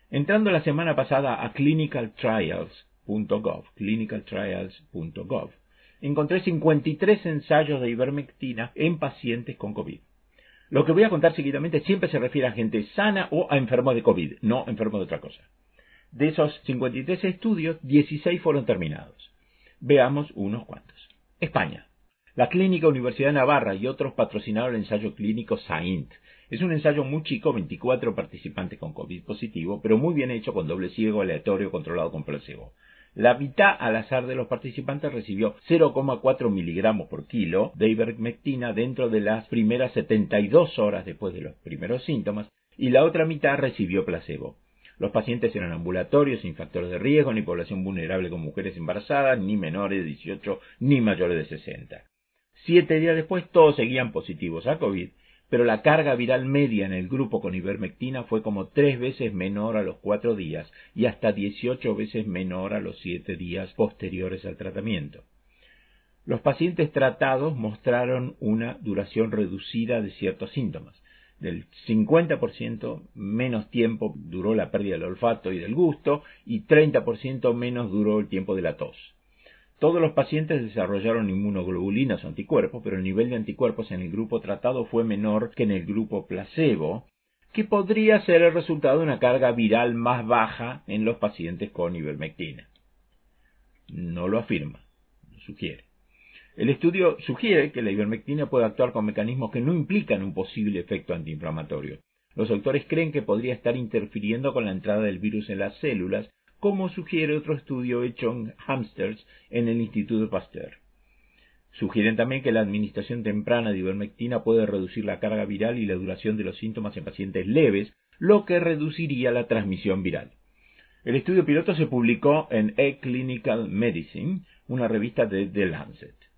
Entrando la semana pasada a clinicaltrials.gov, clinicaltrials.gov, encontré 53 ensayos de ivermectina en pacientes con COVID. Lo que voy a contar seguidamente siempre se refiere a gente sana o a enfermos de COVID, no enfermos de otra cosa. De esos 53 estudios, 16 fueron terminados. Veamos unos cuantos. España. La Clínica Universidad de Navarra y otros patrocinaron el ensayo clínico SAINT, es un ensayo muy chico, 24 participantes con COVID positivo, pero muy bien hecho con doble ciego, aleatorio, controlado con placebo. La mitad al azar de los participantes recibió 0,4 miligramos por kilo de ivermectina dentro de las primeras 72 horas después de los primeros síntomas y la otra mitad recibió placebo. Los pacientes eran ambulatorios, sin factores de riesgo, ni población vulnerable con mujeres embarazadas, ni menores de 18, ni mayores de 60. Siete días después todos seguían positivos a COVID pero la carga viral media en el grupo con ivermectina fue como tres veces menor a los cuatro días y hasta dieciocho veces menor a los siete días posteriores al tratamiento. Los pacientes tratados mostraron una duración reducida de ciertos síntomas. Del 50% menos tiempo duró la pérdida del olfato y del gusto y 30% menos duró el tiempo de la tos. Todos los pacientes desarrollaron inmunoglobulinas o anticuerpos, pero el nivel de anticuerpos en el grupo tratado fue menor que en el grupo placebo, que podría ser el resultado de una carga viral más baja en los pacientes con ivermectina. No lo afirma, lo sugiere. El estudio sugiere que la ivermectina puede actuar con mecanismos que no implican un posible efecto antiinflamatorio. Los autores creen que podría estar interfiriendo con la entrada del virus en las células como sugiere otro estudio hecho en hamsters en el Instituto Pasteur. Sugieren también que la administración temprana de ivermectina puede reducir la carga viral y la duración de los síntomas en pacientes leves, lo que reduciría la transmisión viral. El estudio piloto se publicó en E-Clinical Medicine, una revista de The Lancet.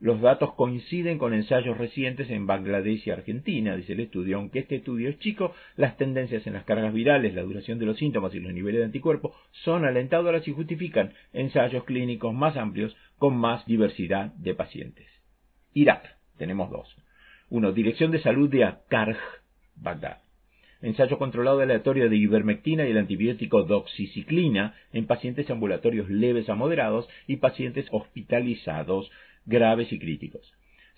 Los datos coinciden con ensayos recientes en Bangladesh y Argentina, dice el estudio. Aunque este estudio es chico, las tendencias en las cargas virales, la duración de los síntomas y los niveles de anticuerpos son alentadoras y justifican ensayos clínicos más amplios con más diversidad de pacientes. Irak, tenemos dos. Uno, Dirección de Salud de Akarj, Bagdad. Ensayo controlado aleatorio de ivermectina y el antibiótico doxiciclina en pacientes ambulatorios leves a moderados y pacientes hospitalizados graves y críticos.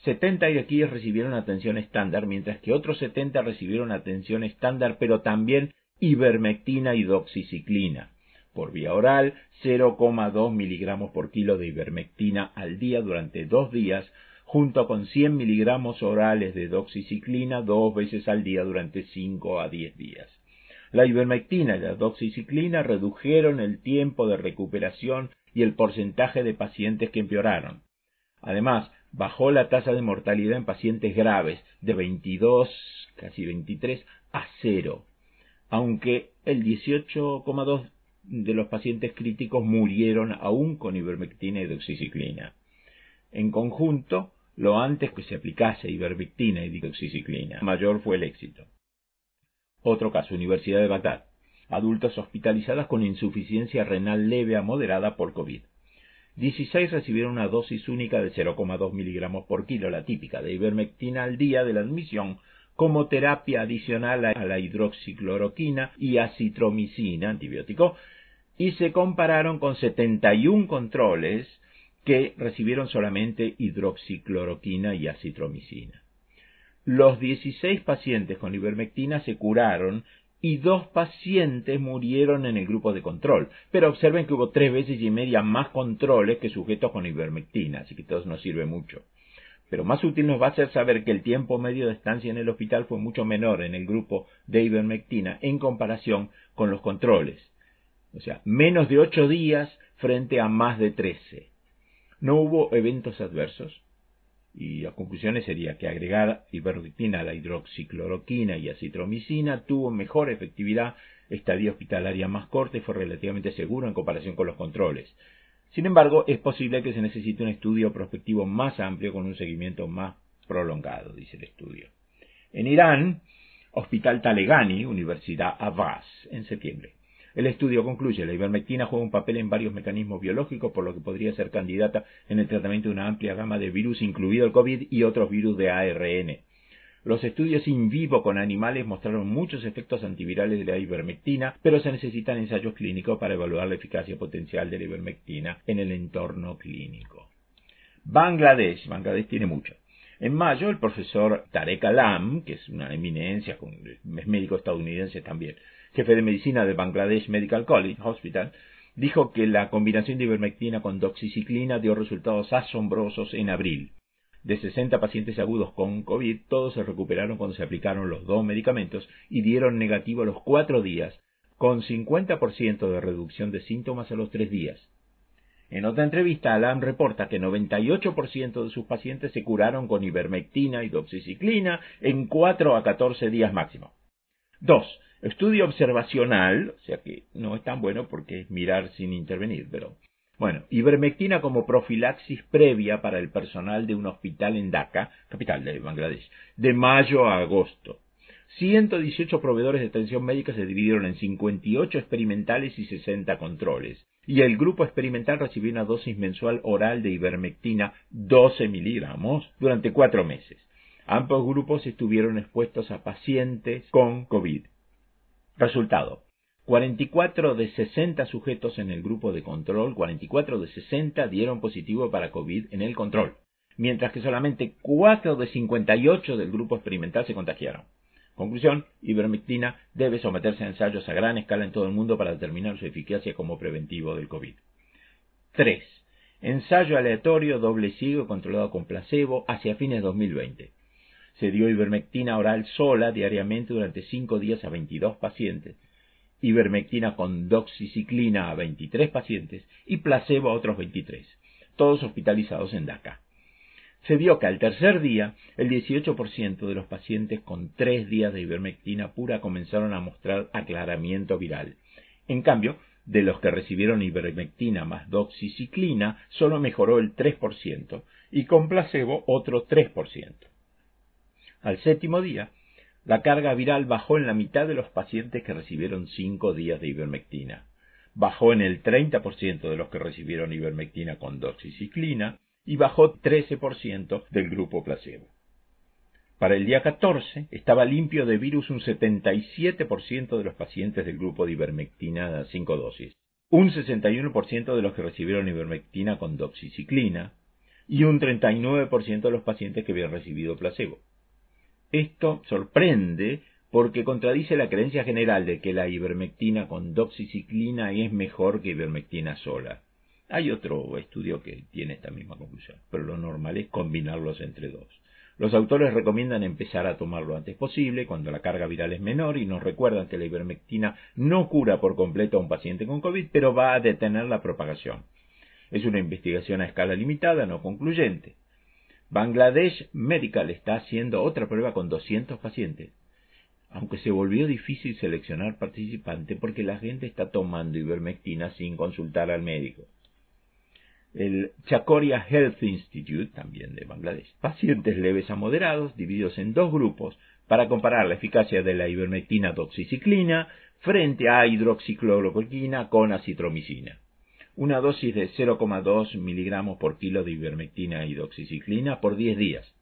70 iraquíes recibieron atención estándar, mientras que otros 70 recibieron atención estándar, pero también ivermectina y doxiciclina. Por vía oral, 0,2 miligramos por kilo de ivermectina al día durante dos días, junto con 100 miligramos orales de doxiciclina dos veces al día durante 5 a 10 días. La ivermectina y la doxiciclina redujeron el tiempo de recuperación y el porcentaje de pacientes que empeoraron. Además, bajó la tasa de mortalidad en pacientes graves de 22, casi 23, a cero, aunque el 18,2 de los pacientes críticos murieron aún con ivermectina y doxiciclina. En conjunto, lo antes que se aplicase ivermectina y doxiciclina, mayor fue el éxito. Otro caso, Universidad de Bagdad. Adultos hospitalizados con insuficiencia renal leve a moderada por COVID. 16 recibieron una dosis única de 0,2 miligramos por kilo, la típica, de ivermectina al día de la admisión, como terapia adicional a la hidroxicloroquina y acitromicina, antibiótico, y se compararon con 71 controles que recibieron solamente hidroxicloroquina y acitromicina. Los 16 pacientes con ivermectina se curaron y dos pacientes murieron en el grupo de control. Pero observen que hubo tres veces y media más controles que sujetos con ivermectina, así que todo nos sirve mucho. Pero más útil nos va a ser saber que el tiempo medio de estancia en el hospital fue mucho menor en el grupo de ivermectina en comparación con los controles. O sea, menos de ocho días frente a más de trece. No hubo eventos adversos, y las conclusiones sería que agregar ivermectina a la hidroxicloroquina y acitromicina tuvo mejor efectividad, estadía hospitalaria más corta y fue relativamente seguro en comparación con los controles. Sin embargo, es posible que se necesite un estudio prospectivo más amplio con un seguimiento más prolongado, dice el estudio. En Irán, Hospital Talegani, Universidad Abbas, en septiembre. El estudio concluye, la ivermectina juega un papel en varios mecanismos biológicos, por lo que podría ser candidata en el tratamiento de una amplia gama de virus, incluido el COVID y otros virus de ARN. Los estudios in vivo con animales mostraron muchos efectos antivirales de la ivermectina, pero se necesitan ensayos clínicos para evaluar la eficacia potencial de la ivermectina en el entorno clínico. Bangladesh. Bangladesh tiene mucho. En mayo, el profesor Tarek Alam, que es una eminencia, es médico estadounidense también, jefe de medicina del Bangladesh Medical College Hospital, dijo que la combinación de ivermectina con doxiciclina dio resultados asombrosos en abril. De 60 pacientes agudos con COVID, todos se recuperaron cuando se aplicaron los dos medicamentos y dieron negativo a los cuatro días, con 50% de reducción de síntomas a los tres días. En otra entrevista, Alam reporta que 98% de sus pacientes se curaron con ivermectina y doxiciclina en 4 a 14 días máximo. 2. Estudio observacional, o sea que no es tan bueno porque es mirar sin intervenir, pero bueno, ivermectina como profilaxis previa para el personal de un hospital en Dhaka, capital de Bangladesh, de mayo a agosto. 118 proveedores de atención médica se dividieron en 58 experimentales y 60 controles. Y el grupo experimental recibió una dosis mensual oral de ivermectina 12 miligramos durante cuatro meses. Ambos grupos estuvieron expuestos a pacientes con COVID. Resultado. 44 de 60 sujetos en el grupo de control, 44 de 60 dieron positivo para COVID en el control, mientras que solamente 4 de 58 del grupo experimental se contagiaron. Conclusión, ivermectina debe someterse a ensayos a gran escala en todo el mundo para determinar su eficacia como preventivo del COVID. 3. Ensayo aleatorio doble ciego controlado con placebo hacia fines de 2020. Se dio ivermectina oral sola diariamente durante 5 días a 22 pacientes. ivermectina con doxiciclina a 23 pacientes y placebo a otros 23, todos hospitalizados en DACA. Se vio que al tercer día, el 18% de los pacientes con tres días de ivermectina pura comenzaron a mostrar aclaramiento viral. En cambio, de los que recibieron ivermectina más doxiciclina, solo mejoró el 3% y con placebo otro 3%. Al séptimo día, la carga viral bajó en la mitad de los pacientes que recibieron cinco días de ivermectina. Bajó en el 30% de los que recibieron ivermectina con doxiciclina y bajó 13% del grupo placebo. Para el día 14 estaba limpio de virus un 77% de los pacientes del grupo de ivermectina de 5 dosis, un 61% de los que recibieron ivermectina con doxiciclina y un 39% de los pacientes que habían recibido placebo. Esto sorprende porque contradice la creencia general de que la ivermectina con doxiciclina es mejor que ivermectina sola. Hay otro estudio que tiene esta misma conclusión, pero lo normal es combinarlos entre dos. Los autores recomiendan empezar a tomar lo antes posible, cuando la carga viral es menor, y nos recuerdan que la ivermectina no cura por completo a un paciente con COVID, pero va a detener la propagación. Es una investigación a escala limitada, no concluyente. Bangladesh Medical está haciendo otra prueba con 200 pacientes, aunque se volvió difícil seleccionar participantes porque la gente está tomando ivermectina sin consultar al médico. El Chakoria Health Institute, también de Bangladesh, pacientes leves a moderados, divididos en dos grupos, para comparar la eficacia de la ivermectina doxiciclina frente a hidroxicloroquina con acitromicina una dosis de 0,2 miligramos por kilo de ivermectina y doxiciclina por 10 días.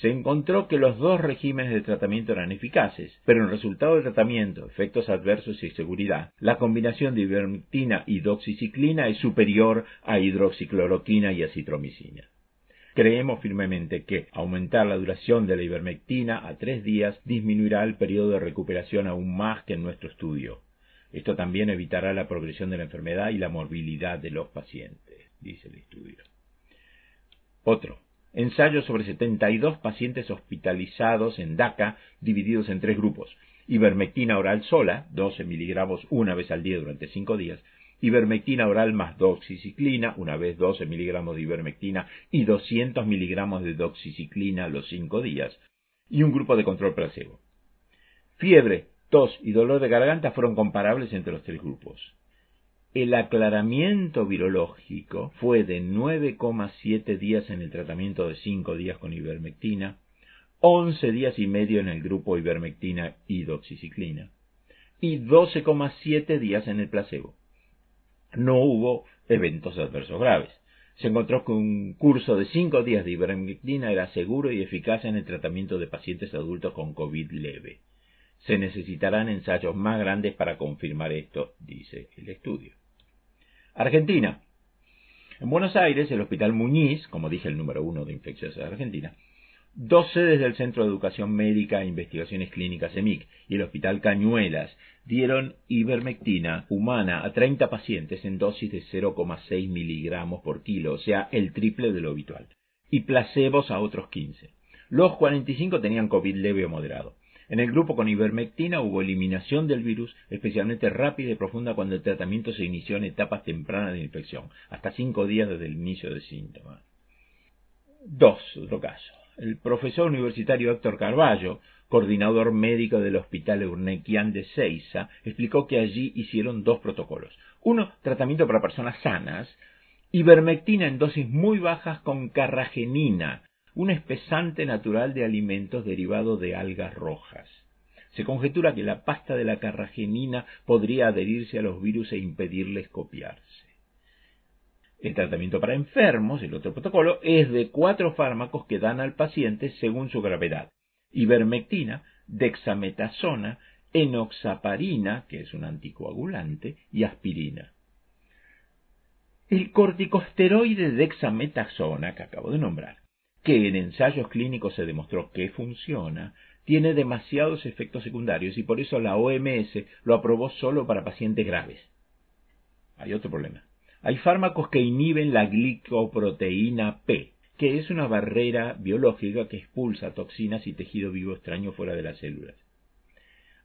Se encontró que los dos regímenes de tratamiento eran eficaces, pero en resultado del tratamiento, efectos adversos y seguridad, la combinación de ivermectina y doxiciclina es superior a hidroxicloroquina y acitromicina. Creemos firmemente que aumentar la duración de la ivermectina a tres días disminuirá el periodo de recuperación aún más que en nuestro estudio. Esto también evitará la progresión de la enfermedad y la morbilidad de los pacientes, dice el estudio. Otro. Ensayo sobre 72 pacientes hospitalizados en DACA, divididos en tres grupos. Ivermectina oral sola, 12 miligramos una vez al día durante 5 días. Ivermectina oral más doxiciclina, una vez 12 miligramos de ivermectina y 200 miligramos de doxiciclina los 5 días. Y un grupo de control placebo. Fiebre, tos y dolor de garganta fueron comparables entre los tres grupos. El aclaramiento virológico fue de 9,7 días en el tratamiento de 5 días con ivermectina, 11 días y medio en el grupo ivermectina y doxiciclina, y 12,7 días en el placebo. No hubo eventos adversos graves. Se encontró que un curso de 5 días de ivermectina era seguro y eficaz en el tratamiento de pacientes adultos con COVID leve. Se necesitarán ensayos más grandes para confirmar esto, dice el estudio. Argentina. En Buenos Aires, el Hospital Muñiz, como dije el número uno de infecciones de Argentina, dos sedes del Centro de Educación Médica e Investigaciones Clínicas EMIC y el Hospital Cañuelas dieron ivermectina humana a 30 pacientes en dosis de 0,6 miligramos por kilo, o sea, el triple de lo habitual, y placebos a otros 15. Los 45 tenían COVID leve o moderado. En el grupo con ivermectina hubo eliminación del virus, especialmente rápida y profunda cuando el tratamiento se inició en etapas tempranas de infección, hasta cinco días desde el inicio de síntomas. Dos, otro caso. El profesor universitario Héctor Carballo, coordinador médico del Hospital Urnequian de Seiza, explicó que allí hicieron dos protocolos. Uno, tratamiento para personas sanas, ivermectina en dosis muy bajas con carragenina, un espesante natural de alimentos derivado de algas rojas. Se conjetura que la pasta de la carragenina podría adherirse a los virus e impedirles copiarse. El tratamiento para enfermos, el otro protocolo, es de cuatro fármacos que dan al paciente según su gravedad. Ivermectina, dexametasona, enoxaparina, que es un anticoagulante, y aspirina. El corticosteroide dexametasona, que acabo de nombrar, que en ensayos clínicos se demostró que funciona, tiene demasiados efectos secundarios y por eso la OMS lo aprobó solo para pacientes graves. Hay otro problema. Hay fármacos que inhiben la glicoproteína P, que es una barrera biológica que expulsa toxinas y tejido vivo extraño fuera de las células.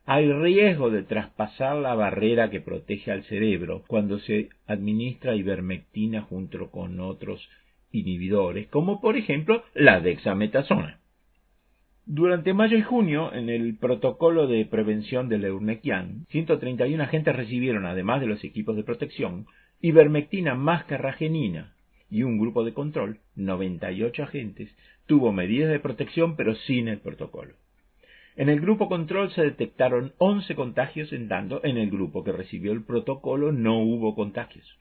hay riesgo de traspasar la barrera que protege al cerebro cuando se administra ivermectina junto con otros inhibidores, como por ejemplo la dexametasona. Durante mayo y junio, en el protocolo de prevención del Eurnequian, 131 agentes recibieron, además de los equipos de protección, ivermectina más carragenina y un grupo de control, 98 agentes, tuvo medidas de protección pero sin el protocolo. En el grupo control se detectaron 11 contagios, en tanto en el grupo que recibió el protocolo no hubo contagios.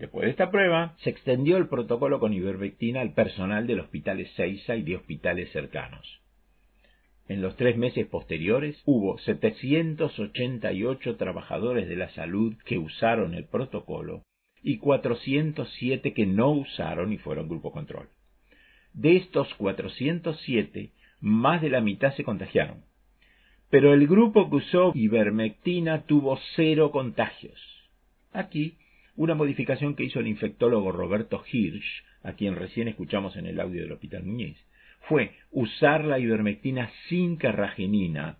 Después de esta prueba, se extendió el protocolo con ivermectina al personal del Hospital Seiza y de hospitales cercanos. En los tres meses posteriores hubo 788 trabajadores de la salud que usaron el protocolo y 407 que no usaron y fueron grupo control. De estos 407, más de la mitad se contagiaron. Pero el grupo que usó ivermectina tuvo cero contagios. Aquí, una modificación que hizo el infectólogo Roberto Hirsch, a quien recién escuchamos en el audio del Hospital Muñiz, fue usar la ivermectina sin carragenina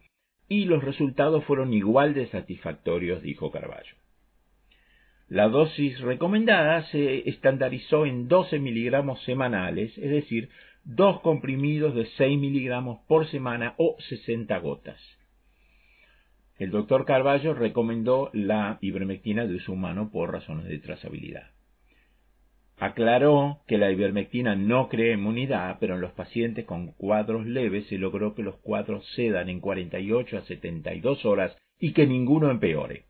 y los resultados fueron igual de satisfactorios, dijo Carballo. La dosis recomendada se estandarizó en 12 miligramos semanales, es decir, dos comprimidos de 6 miligramos por semana o 60 gotas. El doctor Carballo recomendó la ivermectina de uso humano por razones de trazabilidad. Aclaró que la ivermectina no crea inmunidad, pero en los pacientes con cuadros leves se logró que los cuadros cedan en 48 a 72 horas y que ninguno empeore.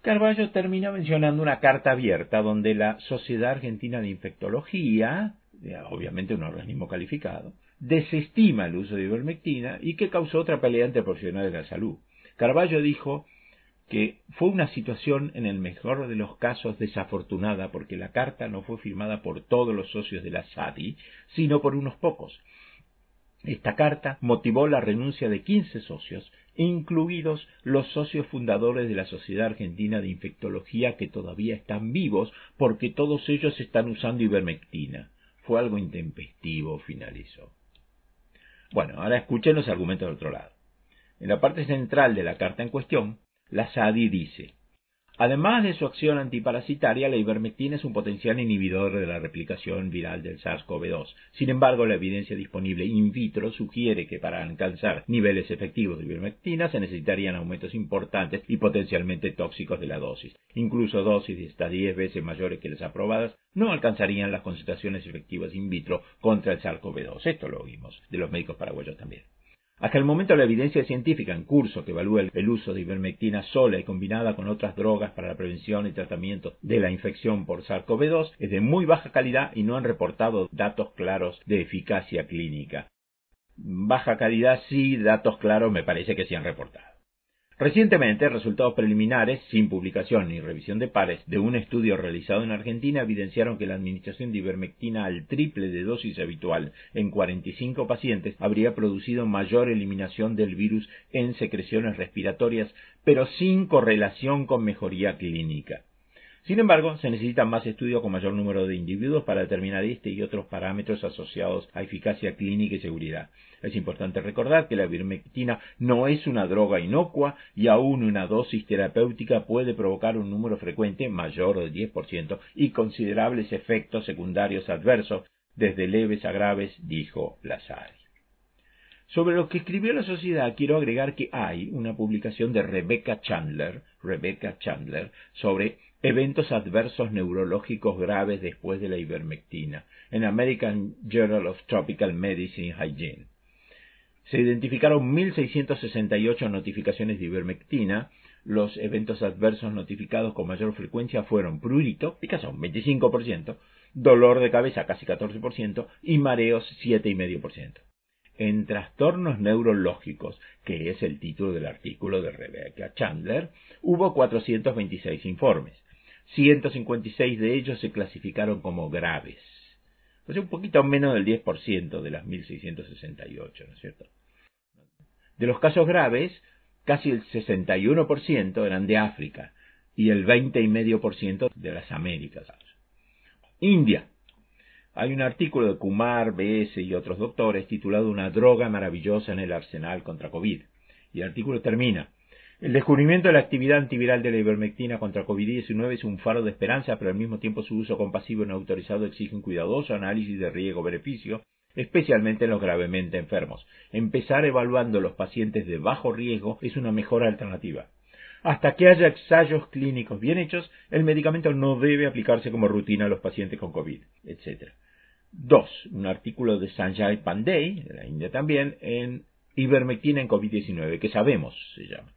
Carballo termina mencionando una carta abierta donde la Sociedad Argentina de Infectología, obviamente un organismo calificado, desestima el uso de ivermectina y que causó otra pelea entre profesionales de la salud. Carballo dijo que fue una situación en el mejor de los casos desafortunada porque la carta no fue firmada por todos los socios de la SADI, sino por unos pocos. Esta carta motivó la renuncia de 15 socios, incluidos los socios fundadores de la Sociedad Argentina de Infectología que todavía están vivos porque todos ellos están usando ivermectina. Fue algo intempestivo, finalizó. Bueno, ahora escuchen los argumentos del otro lado. En la parte central de la carta en cuestión, la SADI dice, Además de su acción antiparasitaria, la ivermectina es un potencial inhibidor de la replicación viral del SARS-CoV-2. Sin embargo, la evidencia disponible in vitro sugiere que para alcanzar niveles efectivos de ivermectina se necesitarían aumentos importantes y potencialmente tóxicos de la dosis. Incluso dosis de hasta 10 veces mayores que las aprobadas no alcanzarían las concentraciones efectivas in vitro contra el SARS-CoV-2. Esto lo vimos de los médicos paraguayos también. Hasta el momento la evidencia científica en curso que evalúa el uso de ivermectina sola y combinada con otras drogas para la prevención y tratamiento de la infección por SARS-CoV-2 es de muy baja calidad y no han reportado datos claros de eficacia clínica. Baja calidad sí, datos claros me parece que se han reportado. Recientemente, resultados preliminares, sin publicación ni revisión de pares, de un estudio realizado en Argentina evidenciaron que la administración de ivermectina al triple de dosis habitual en 45 pacientes habría producido mayor eliminación del virus en secreciones respiratorias, pero sin correlación con mejoría clínica. Sin embargo, se necesitan más estudios con mayor número de individuos para determinar este y otros parámetros asociados a eficacia clínica y seguridad. Es importante recordar que la ivermectina no es una droga inocua y aún una dosis terapéutica puede provocar un número frecuente mayor del 10% y considerables efectos secundarios adversos, desde leves a graves, dijo Lazari. Sobre lo que escribió la sociedad, quiero agregar que hay una publicación de Rebecca Chandler, Rebecca Chandler, sobre eventos adversos neurológicos graves después de la ivermectina, en American Journal of Tropical Medicine Hygiene. Se identificaron 1.668 notificaciones de ivermectina. Los eventos adversos notificados con mayor frecuencia fueron prurito, picazón 25%, dolor de cabeza casi 14% y mareos 7,5%. En trastornos neurológicos, que es el título del artículo de Rebecca Chandler, hubo 426 informes. 156 de ellos se clasificaron como graves. O sea, un poquito menos del 10% de las 1668, ¿no es cierto? De los casos graves, casi el 61% eran de África y el 20,5% de las Américas. India. Hay un artículo de Kumar, BS y otros doctores titulado Una droga maravillosa en el arsenal contra COVID. Y el artículo termina. El descubrimiento de la actividad antiviral de la ivermectina contra COVID-19 es un faro de esperanza, pero al mismo tiempo su uso compasivo no autorizado exige un cuidadoso análisis de riesgo-beneficio, especialmente en los gravemente enfermos. Empezar evaluando los pacientes de bajo riesgo es una mejor alternativa. Hasta que haya ensayos clínicos bien hechos, el medicamento no debe aplicarse como rutina a los pacientes con COVID, etc. 2. Un artículo de Sanjay Pandey, de la India también, en ivermectina en COVID-19, que sabemos se llama.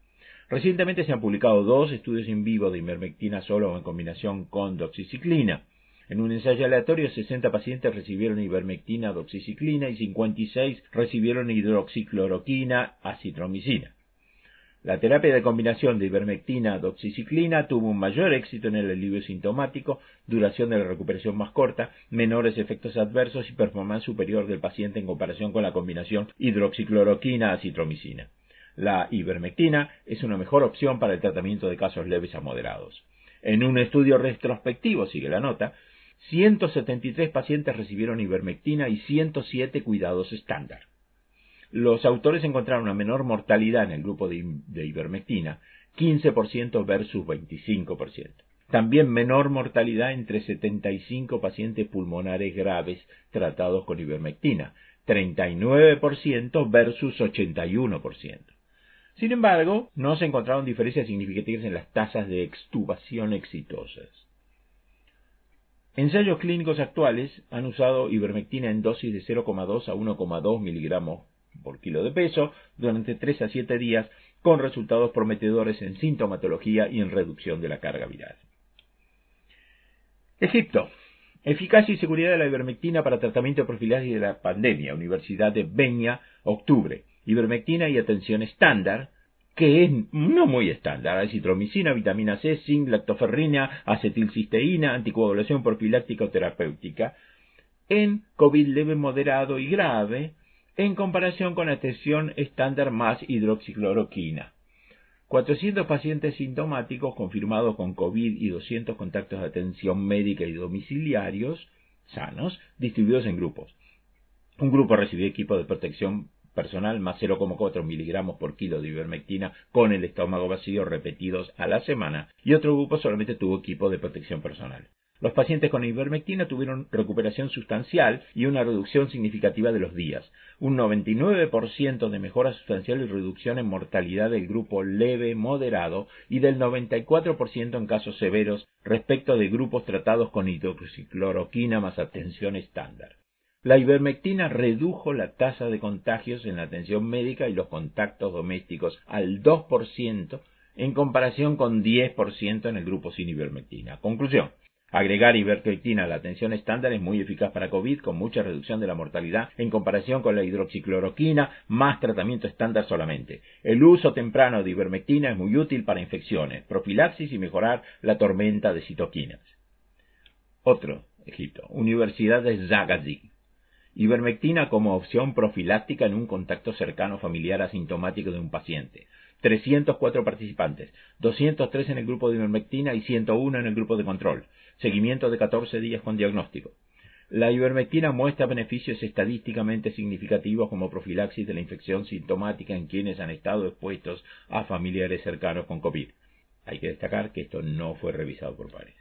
Recientemente se han publicado dos estudios en vivo de ivermectina solo o en combinación con doxiciclina. En un ensayo aleatorio, 60 pacientes recibieron ivermectina, doxiciclina y 56 recibieron hidroxicloroquina, acitromicina. La terapia de combinación de ivermectina doxiciclina tuvo un mayor éxito en el alivio sintomático, duración de la recuperación más corta, menores efectos adversos y performance superior del paciente en comparación con la combinación hidroxicloroquina acitromicina. La ivermectina es una mejor opción para el tratamiento de casos leves a moderados. En un estudio retrospectivo, sigue la nota, 173 pacientes recibieron ivermectina y 107 cuidados estándar. Los autores encontraron una menor mortalidad en el grupo de, ivermectina, 15% versus 25%. También menor mortalidad entre 75 pacientes pulmonares graves tratados con ivermectina, 39% versus 81%. Sin embargo, no se encontraron diferencias significativas en las tasas de extubación exitosas. Ensayos clínicos actuales han usado ivermectina en dosis de 0,2 a 1,2 miligramos por kilo de peso durante 3 a 7 días con resultados prometedores en sintomatología y en reducción de la carga viral. Egipto. Eficacia y seguridad de la ivermectina para tratamiento de profilaxis de la pandemia. Universidad de Beña, octubre ivermectina y atención estándar, que es no muy estándar, acitromicina, vitamina C, zinc, lactoferrina, acetilcisteína, anticoagulación profiláctica o terapéutica, en COVID leve, moderado y grave, en comparación con atención estándar más hidroxicloroquina. 400 pacientes sintomáticos confirmados con COVID y 200 contactos de atención médica y domiciliarios sanos distribuidos en grupos. Un grupo recibió equipo de protección personal más 0,4 miligramos por kilo de ivermectina con el estómago vacío repetidos a la semana y otro grupo solamente tuvo equipo de protección personal. Los pacientes con ivermectina tuvieron recuperación sustancial y una reducción significativa de los días, un 99% de mejora sustancial y reducción en mortalidad del grupo leve moderado y del 94% en casos severos respecto de grupos tratados con hidroxicloroquina más atención estándar. La ivermectina redujo la tasa de contagios en la atención médica y los contactos domésticos al 2% en comparación con 10% en el grupo sin ivermectina. Conclusión. Agregar ivermectina a la atención estándar es muy eficaz para COVID, con mucha reducción de la mortalidad en comparación con la hidroxicloroquina, más tratamiento estándar solamente. El uso temprano de ivermectina es muy útil para infecciones, profilaxis y mejorar la tormenta de citoquinas. Otro, Egipto, Universidad de Zagazig. Ivermectina como opción profiláctica en un contacto cercano familiar asintomático de un paciente. 304 participantes, 203 en el grupo de ivermectina y 101 en el grupo de control. Seguimiento de 14 días con diagnóstico. La ivermectina muestra beneficios estadísticamente significativos como profilaxis de la infección sintomática en quienes han estado expuestos a familiares cercanos con COVID. Hay que destacar que esto no fue revisado por pares.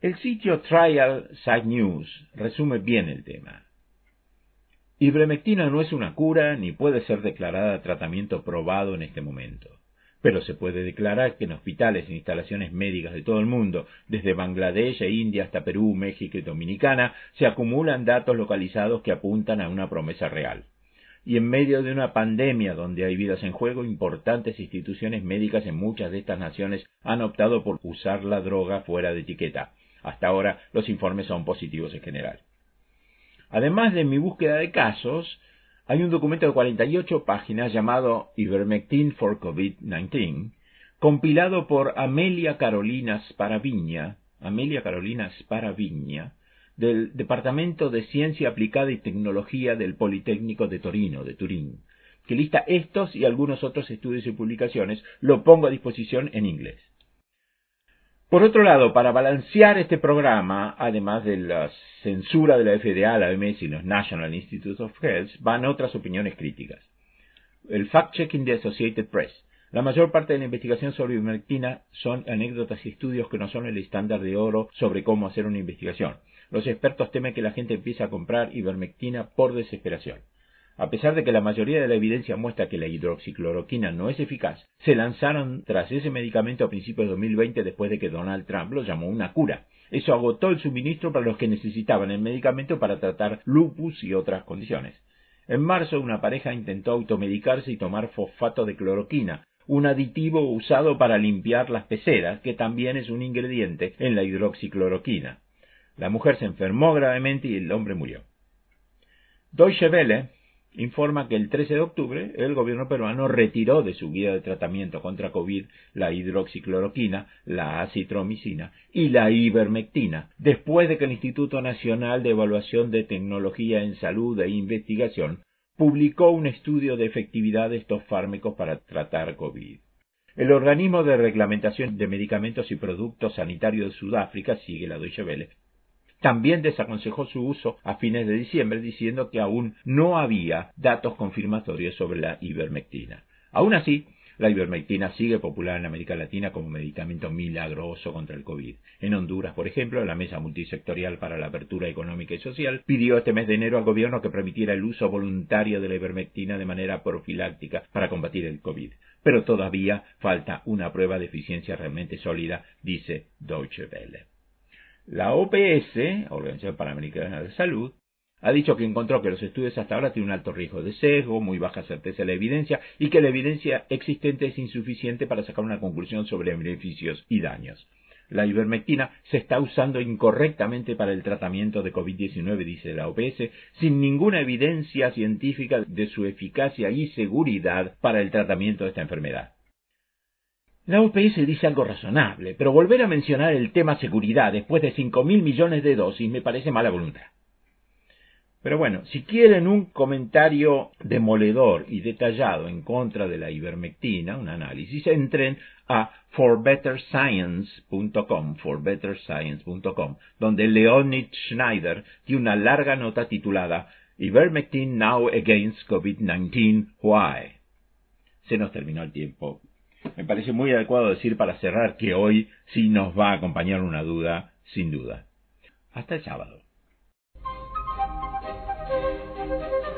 El sitio Trial Site News resume bien el tema. Ivermectina no es una cura ni puede ser declarada tratamiento probado en este momento, pero se puede declarar que en hospitales e instalaciones médicas de todo el mundo, desde Bangladesh e India hasta Perú, México y Dominicana, se acumulan datos localizados que apuntan a una promesa real. Y en medio de una pandemia donde hay vidas en juego, importantes instituciones médicas en muchas de estas naciones han optado por usar la droga fuera de etiqueta. Hasta ahora los informes son positivos en general. Además de mi búsqueda de casos, hay un documento de 48 páginas llamado Ivermectin for COVID-19, compilado por Amelia Carolina Sparaviña, Amelia Carolina Sparaviña, del Departamento de Ciencia Aplicada y Tecnología del Politécnico de Torino, de Turín, que lista estos y algunos otros estudios y publicaciones, lo pongo a disposición en inglés. Por otro lado, para balancear este programa, además de la censura de la FDA, la OMS y los National Institutes of Health, van otras opiniones críticas. el fact-checking de Associated Press. La mayor parte de la investigación sobre ivermectina son anécdotas y estudios que no son el estándar de oro sobre cómo hacer una investigación. Los expertos temen que la gente empiece a comprar ivermectina por desesperación. A pesar de que la mayoría de la evidencia muestra que la hidroxicloroquina no es eficaz, se lanzaron tras ese medicamento a principios de 2020 después de que Donald Trump lo llamó una cura. Eso agotó el suministro para los que necesitaban el medicamento para tratar lupus y otras condiciones. En marzo, una pareja intentó automedicarse y tomar fosfato de cloroquina, un aditivo usado para limpiar las peceras, que también es un ingrediente en la hidroxicloroquina. La mujer se enfermó gravemente y el hombre murió. Deutsche Welle informa que el 13 de octubre el gobierno peruano retiró de su guía de tratamiento contra COVID la hidroxicloroquina, la acitromicina y la ivermectina, después de que el Instituto Nacional de Evaluación de Tecnología en Salud e Investigación publicó un estudio de efectividad de estos fármacos para tratar COVID. El organismo de reglamentación de medicamentos y productos sanitarios de Sudáfrica, sigue la Deutsche Welle, también desaconsejó su uso a fines de diciembre diciendo que aún no había datos confirmatorios sobre la ivermectina. Aún así, la ivermectina sigue popular en América Latina como medicamento milagroso contra el COVID. En Honduras, por ejemplo, la Mesa Multisectorial para la Apertura Económica y Social pidió este mes de enero al gobierno que permitiera el uso voluntario de la ivermectina de manera profiláctica para combatir el COVID. Pero todavía falta una prueba de eficiencia realmente sólida, dice Deutsche Welle. La OPS, Organización Panamericana de Salud, ha dicho que encontró que los estudios hasta ahora tienen un alto riesgo de sesgo, muy baja certeza de la evidencia y que la evidencia existente es insuficiente para sacar una conclusión sobre beneficios y daños. La ivermectina se está usando incorrectamente para el tratamiento de COVID-19, dice la OPS, sin ninguna evidencia científica de su eficacia y seguridad para el tratamiento de esta enfermedad. La OPS dice algo razonable, pero volver a mencionar el tema seguridad después de cinco mil millones de dosis me parece mala voluntad. Pero bueno, si quieren un comentario demoledor y detallado en contra de la ivermectina, un análisis, entren a forbetterscience.com, forbetterscience.com, donde Leonid Schneider tiene una larga nota titulada Ivermectin Now Against COVID-19 Why. Se nos terminó el tiempo me parece muy adecuado decir para cerrar que hoy sí nos va a acompañar una duda, sin duda. Hasta el sábado.